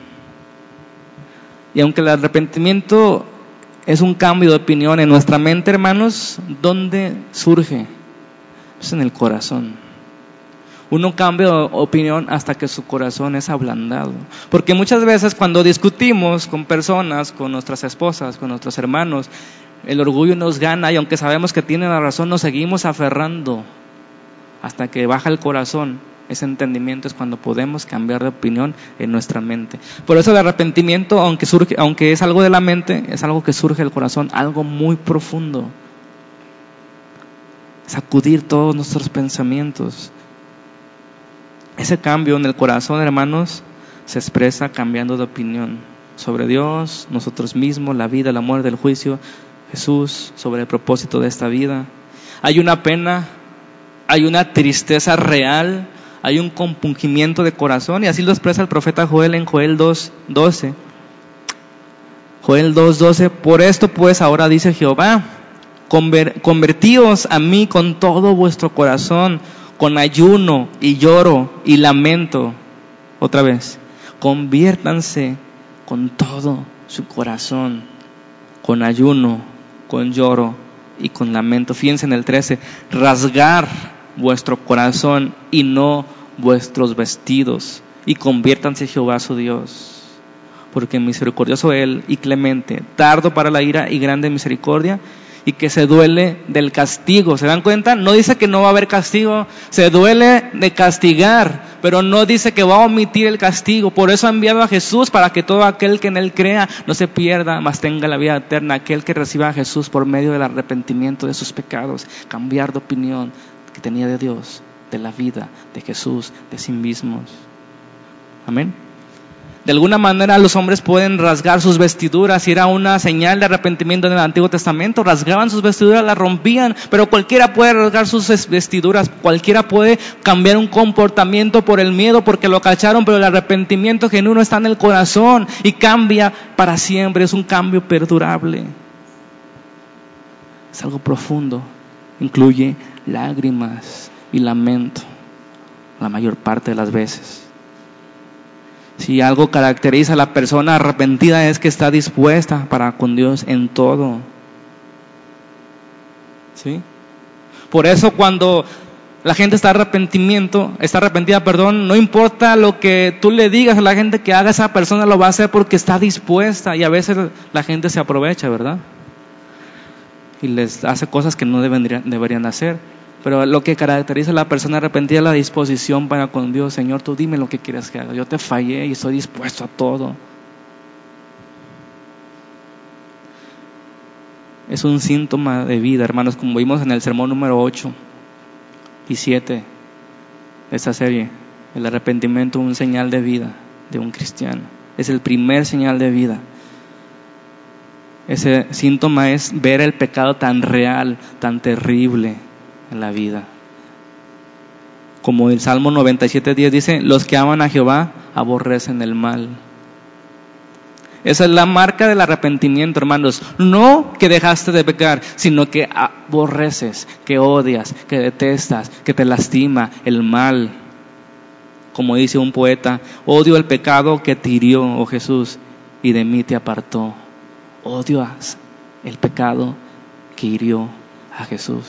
Y aunque el arrepentimiento es un cambio de opinión en nuestra mente, hermanos. ¿Dónde surge? Es en el corazón. Uno cambia de opinión hasta que su corazón es ablandado. Porque muchas veces cuando discutimos con personas, con nuestras esposas, con nuestros hermanos, el orgullo nos gana y aunque sabemos que tienen la razón, nos seguimos aferrando hasta que baja el corazón ese entendimiento es cuando podemos cambiar de opinión en nuestra mente. Por eso el arrepentimiento, aunque, surge, aunque es algo de la mente, es algo que surge del corazón, algo muy profundo. sacudir todos nuestros pensamientos. Ese cambio en el corazón, hermanos, se expresa cambiando de opinión sobre Dios, nosotros mismos, la vida, el amor, del juicio, Jesús, sobre el propósito de esta vida. Hay una pena, hay una tristeza real, hay un compungimiento de corazón y así lo expresa el profeta Joel en Joel 2.12. Joel 2.12, por esto pues ahora dice Jehová, convertíos a mí con todo vuestro corazón, con ayuno y lloro y lamento. Otra vez, conviértanse con todo su corazón, con ayuno, con lloro y con lamento. Fíjense en el 13, rasgar vuestro corazón y no vuestros vestidos, y conviértanse Jehová su Dios. Porque misericordioso Él y clemente, tardo para la ira y grande misericordia, y que se duele del castigo. ¿Se dan cuenta? No dice que no va a haber castigo, se duele de castigar, pero no dice que va a omitir el castigo. Por eso ha enviado a Jesús para que todo aquel que en Él crea no se pierda, mas tenga la vida eterna. Aquel que reciba a Jesús por medio del arrepentimiento de sus pecados, cambiar de opinión que tenía de Dios, de la vida, de Jesús, de sí mismos. Amén. De alguna manera los hombres pueden rasgar sus vestiduras y era una señal de arrepentimiento en el Antiguo Testamento. Rasgaban sus vestiduras, las rompían, pero cualquiera puede rasgar sus vestiduras, cualquiera puede cambiar un comportamiento por el miedo porque lo cacharon, pero el arrepentimiento genuino está en el corazón y cambia para siempre, es un cambio perdurable. Es algo profundo, incluye lágrimas y lamento la mayor parte de las veces. Si algo caracteriza a la persona arrepentida es que está dispuesta para con Dios en todo. ¿Sí? Por eso cuando la gente está arrepentimiento, está arrepentida, perdón, no importa lo que tú le digas a la gente que haga, esa persona lo va a hacer porque está dispuesta y a veces la gente se aprovecha, ¿verdad? Y les hace cosas que no deberían, deberían hacer. Pero lo que caracteriza a la persona arrepentida es la disposición para con Dios. Señor, tú dime lo que quieres que haga. Yo te fallé y estoy dispuesto a todo. Es un síntoma de vida, hermanos, como vimos en el sermón número 8 y 7 de esta serie. El arrepentimiento, un señal de vida de un cristiano. Es el primer señal de vida. Ese síntoma es ver el pecado tan real, tan terrible, en la vida. Como el Salmo 97.10 dice, los que aman a Jehová aborrecen el mal. Esa es la marca del arrepentimiento, hermanos. No que dejaste de pecar, sino que aborreces, que odias, que detestas, que te lastima el mal. Como dice un poeta, odio el pecado que te hirió, oh Jesús, y de mí te apartó. Odias el pecado que hirió a Jesús.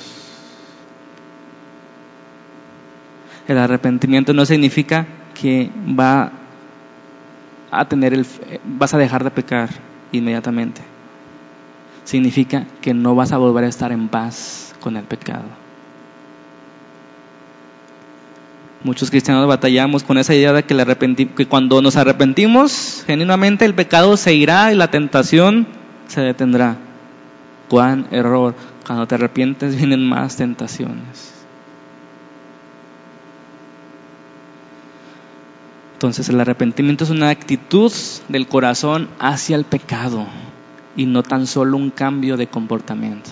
El arrepentimiento no significa que va a tener el, vas a dejar de pecar inmediatamente. Significa que no vas a volver a estar en paz con el pecado. Muchos cristianos batallamos con esa idea de que, que cuando nos arrepentimos genuinamente el pecado se irá y la tentación se detendrá. Cuán error. Cuando te arrepientes vienen más tentaciones. Entonces el arrepentimiento es una actitud del corazón hacia el pecado y no tan solo un cambio de comportamiento.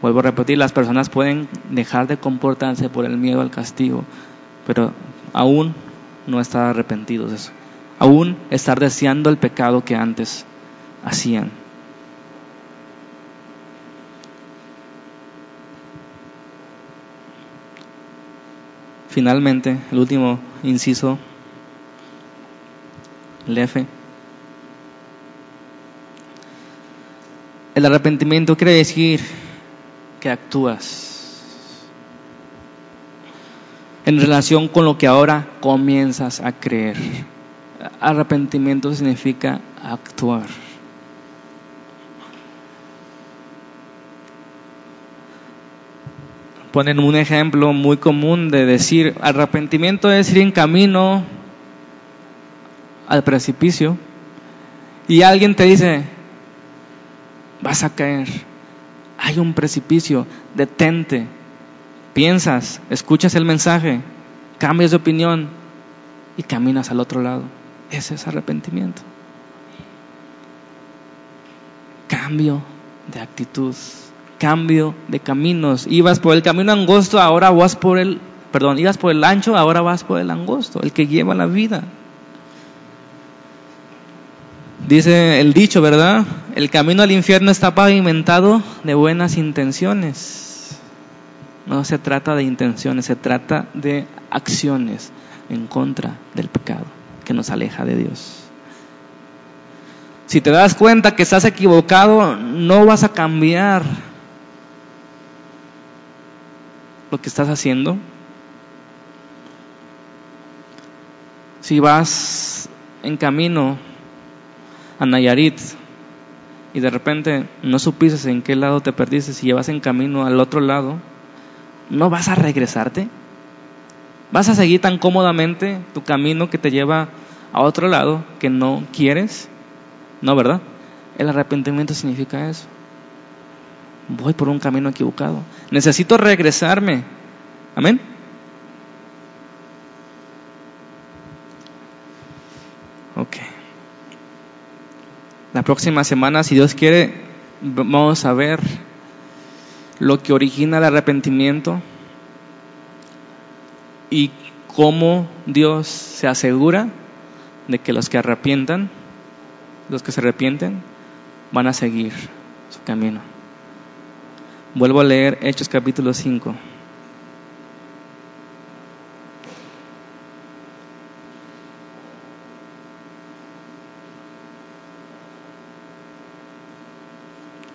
Vuelvo a repetir, las personas pueden dejar de comportarse por el miedo al castigo, pero aún no estar arrepentidos de eso. Aún estar deseando el pecado que antes hacían. Finalmente, el último inciso, el F. El arrepentimiento quiere decir que actúas en relación con lo que ahora comienzas a creer. Arrepentimiento significa actuar. Ponen un ejemplo muy común de decir, arrepentimiento es ir en camino al precipicio y alguien te dice, vas a caer, hay un precipicio, detente, piensas, escuchas el mensaje, cambias de opinión y caminas al otro lado. Ese es arrepentimiento. Cambio de actitud, cambio de caminos. Ibas por el camino angosto, ahora vas por el, perdón, ibas por el ancho, ahora vas por el angosto, el que lleva la vida. Dice el dicho, ¿verdad? El camino al infierno está pavimentado de buenas intenciones. No se trata de intenciones, se trata de acciones en contra del pecado que nos aleja de Dios. Si te das cuenta que estás equivocado, no vas a cambiar lo que estás haciendo. Si vas en camino a Nayarit y de repente no supiste en qué lado te perdiste, si llevas en camino al otro lado, ¿no vas a regresarte? ¿Vas a seguir tan cómodamente tu camino que te lleva a otro lado que no quieres? No, ¿verdad? El arrepentimiento significa eso. Voy por un camino equivocado. Necesito regresarme. Amén. Ok. La próxima semana, si Dios quiere, vamos a ver lo que origina el arrepentimiento y cómo Dios se asegura de que los que arrepientan, los que se arrepienten, van a seguir su camino. Vuelvo a leer Hechos capítulo 5.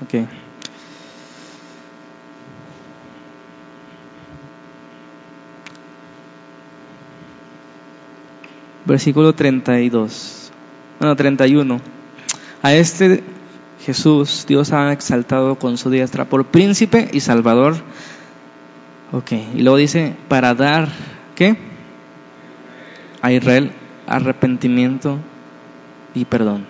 Okay. Versículo 32. Bueno, 31. A este Jesús Dios ha exaltado con su diestra por príncipe y salvador. Ok, y luego dice, para dar, ¿qué? A Israel arrepentimiento y perdón.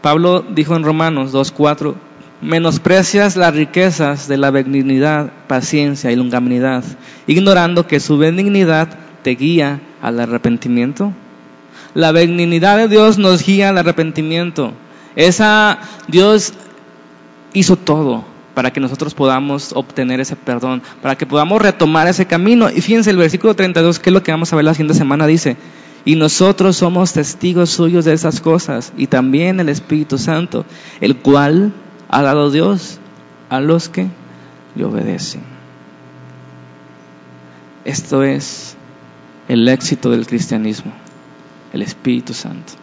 Pablo dijo en Romanos 2.4, menosprecias las riquezas de la benignidad, paciencia y longanimidad, ignorando que su benignidad te guía al arrepentimiento. La benignidad de Dios nos guía al arrepentimiento. Esa Dios hizo todo para que nosotros podamos obtener ese perdón, para que podamos retomar ese camino. Y fíjense el versículo 32, que es lo que vamos a ver la siguiente semana, dice, y nosotros somos testigos suyos de esas cosas, y también el Espíritu Santo, el cual ha dado Dios a los que le obedecen. Esto es el éxito del cristianismo, el Espíritu Santo.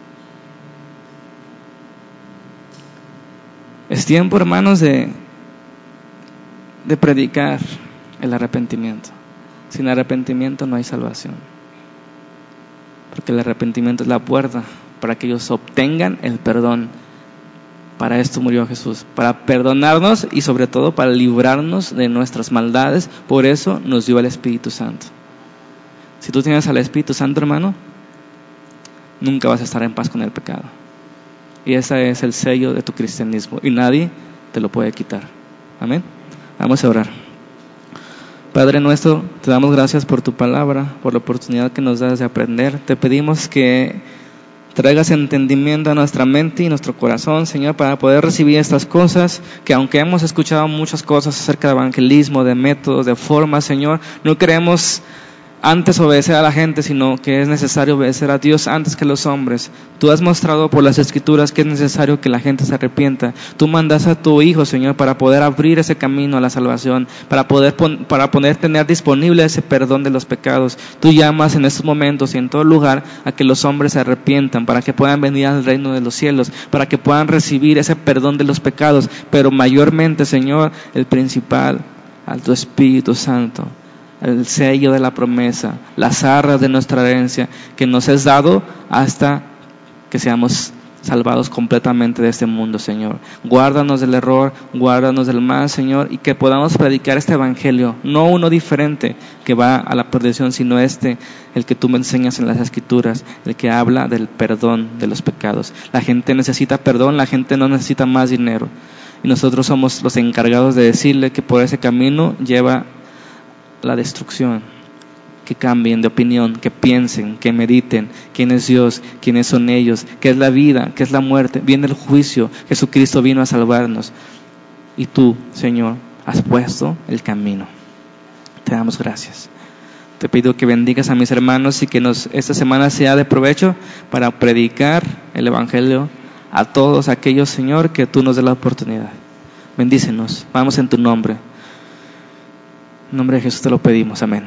Es tiempo, hermanos, de, de predicar el arrepentimiento. Sin arrepentimiento no hay salvación. Porque el arrepentimiento es la puerta para que ellos obtengan el perdón para esto murió Jesús, para perdonarnos y sobre todo para librarnos de nuestras maldades. Por eso nos dio el Espíritu Santo. Si tú tienes al Espíritu Santo, hermano, nunca vas a estar en paz con el pecado. Y ese es el sello de tu cristianismo. Y nadie te lo puede quitar. Amén. Vamos a orar. Padre nuestro, te damos gracias por tu palabra, por la oportunidad que nos das de aprender. Te pedimos que traigas entendimiento a nuestra mente y nuestro corazón, Señor, para poder recibir estas cosas, que aunque hemos escuchado muchas cosas acerca de evangelismo, de métodos, de formas, Señor, no queremos antes obedecer a la gente, sino que es necesario obedecer a Dios antes que los hombres. Tú has mostrado por las escrituras que es necesario que la gente se arrepienta. Tú mandas a tu Hijo, Señor, para poder abrir ese camino a la salvación, para poder, para poder tener disponible ese perdón de los pecados. Tú llamas en estos momentos y en todo lugar a que los hombres se arrepientan, para que puedan venir al reino de los cielos, para que puedan recibir ese perdón de los pecados, pero mayormente, Señor, el principal, al tu Espíritu Santo el sello de la promesa, las arras de nuestra herencia, que nos es dado hasta que seamos salvados completamente de este mundo, Señor. Guárdanos del error, guárdanos del mal, Señor, y que podamos predicar este evangelio, no uno diferente que va a la perdición, sino este, el que tú me enseñas en las escrituras, el que habla del perdón de los pecados. La gente necesita perdón, la gente no necesita más dinero. y nosotros somos los encargados de decirle que por ese camino lleva la destrucción. Que cambien de opinión, que piensen, que mediten quién es Dios, quiénes son ellos, qué es la vida, qué es la muerte. Viene el juicio, Jesucristo vino a salvarnos. Y tú, Señor, has puesto el camino. Te damos gracias. Te pido que bendigas a mis hermanos y que nos, esta semana sea de provecho para predicar el Evangelio a todos aquellos, Señor, que tú nos des la oportunidad. Bendícenos. Vamos en tu nombre. En nombre de Jesús te lo pedimos. Amén.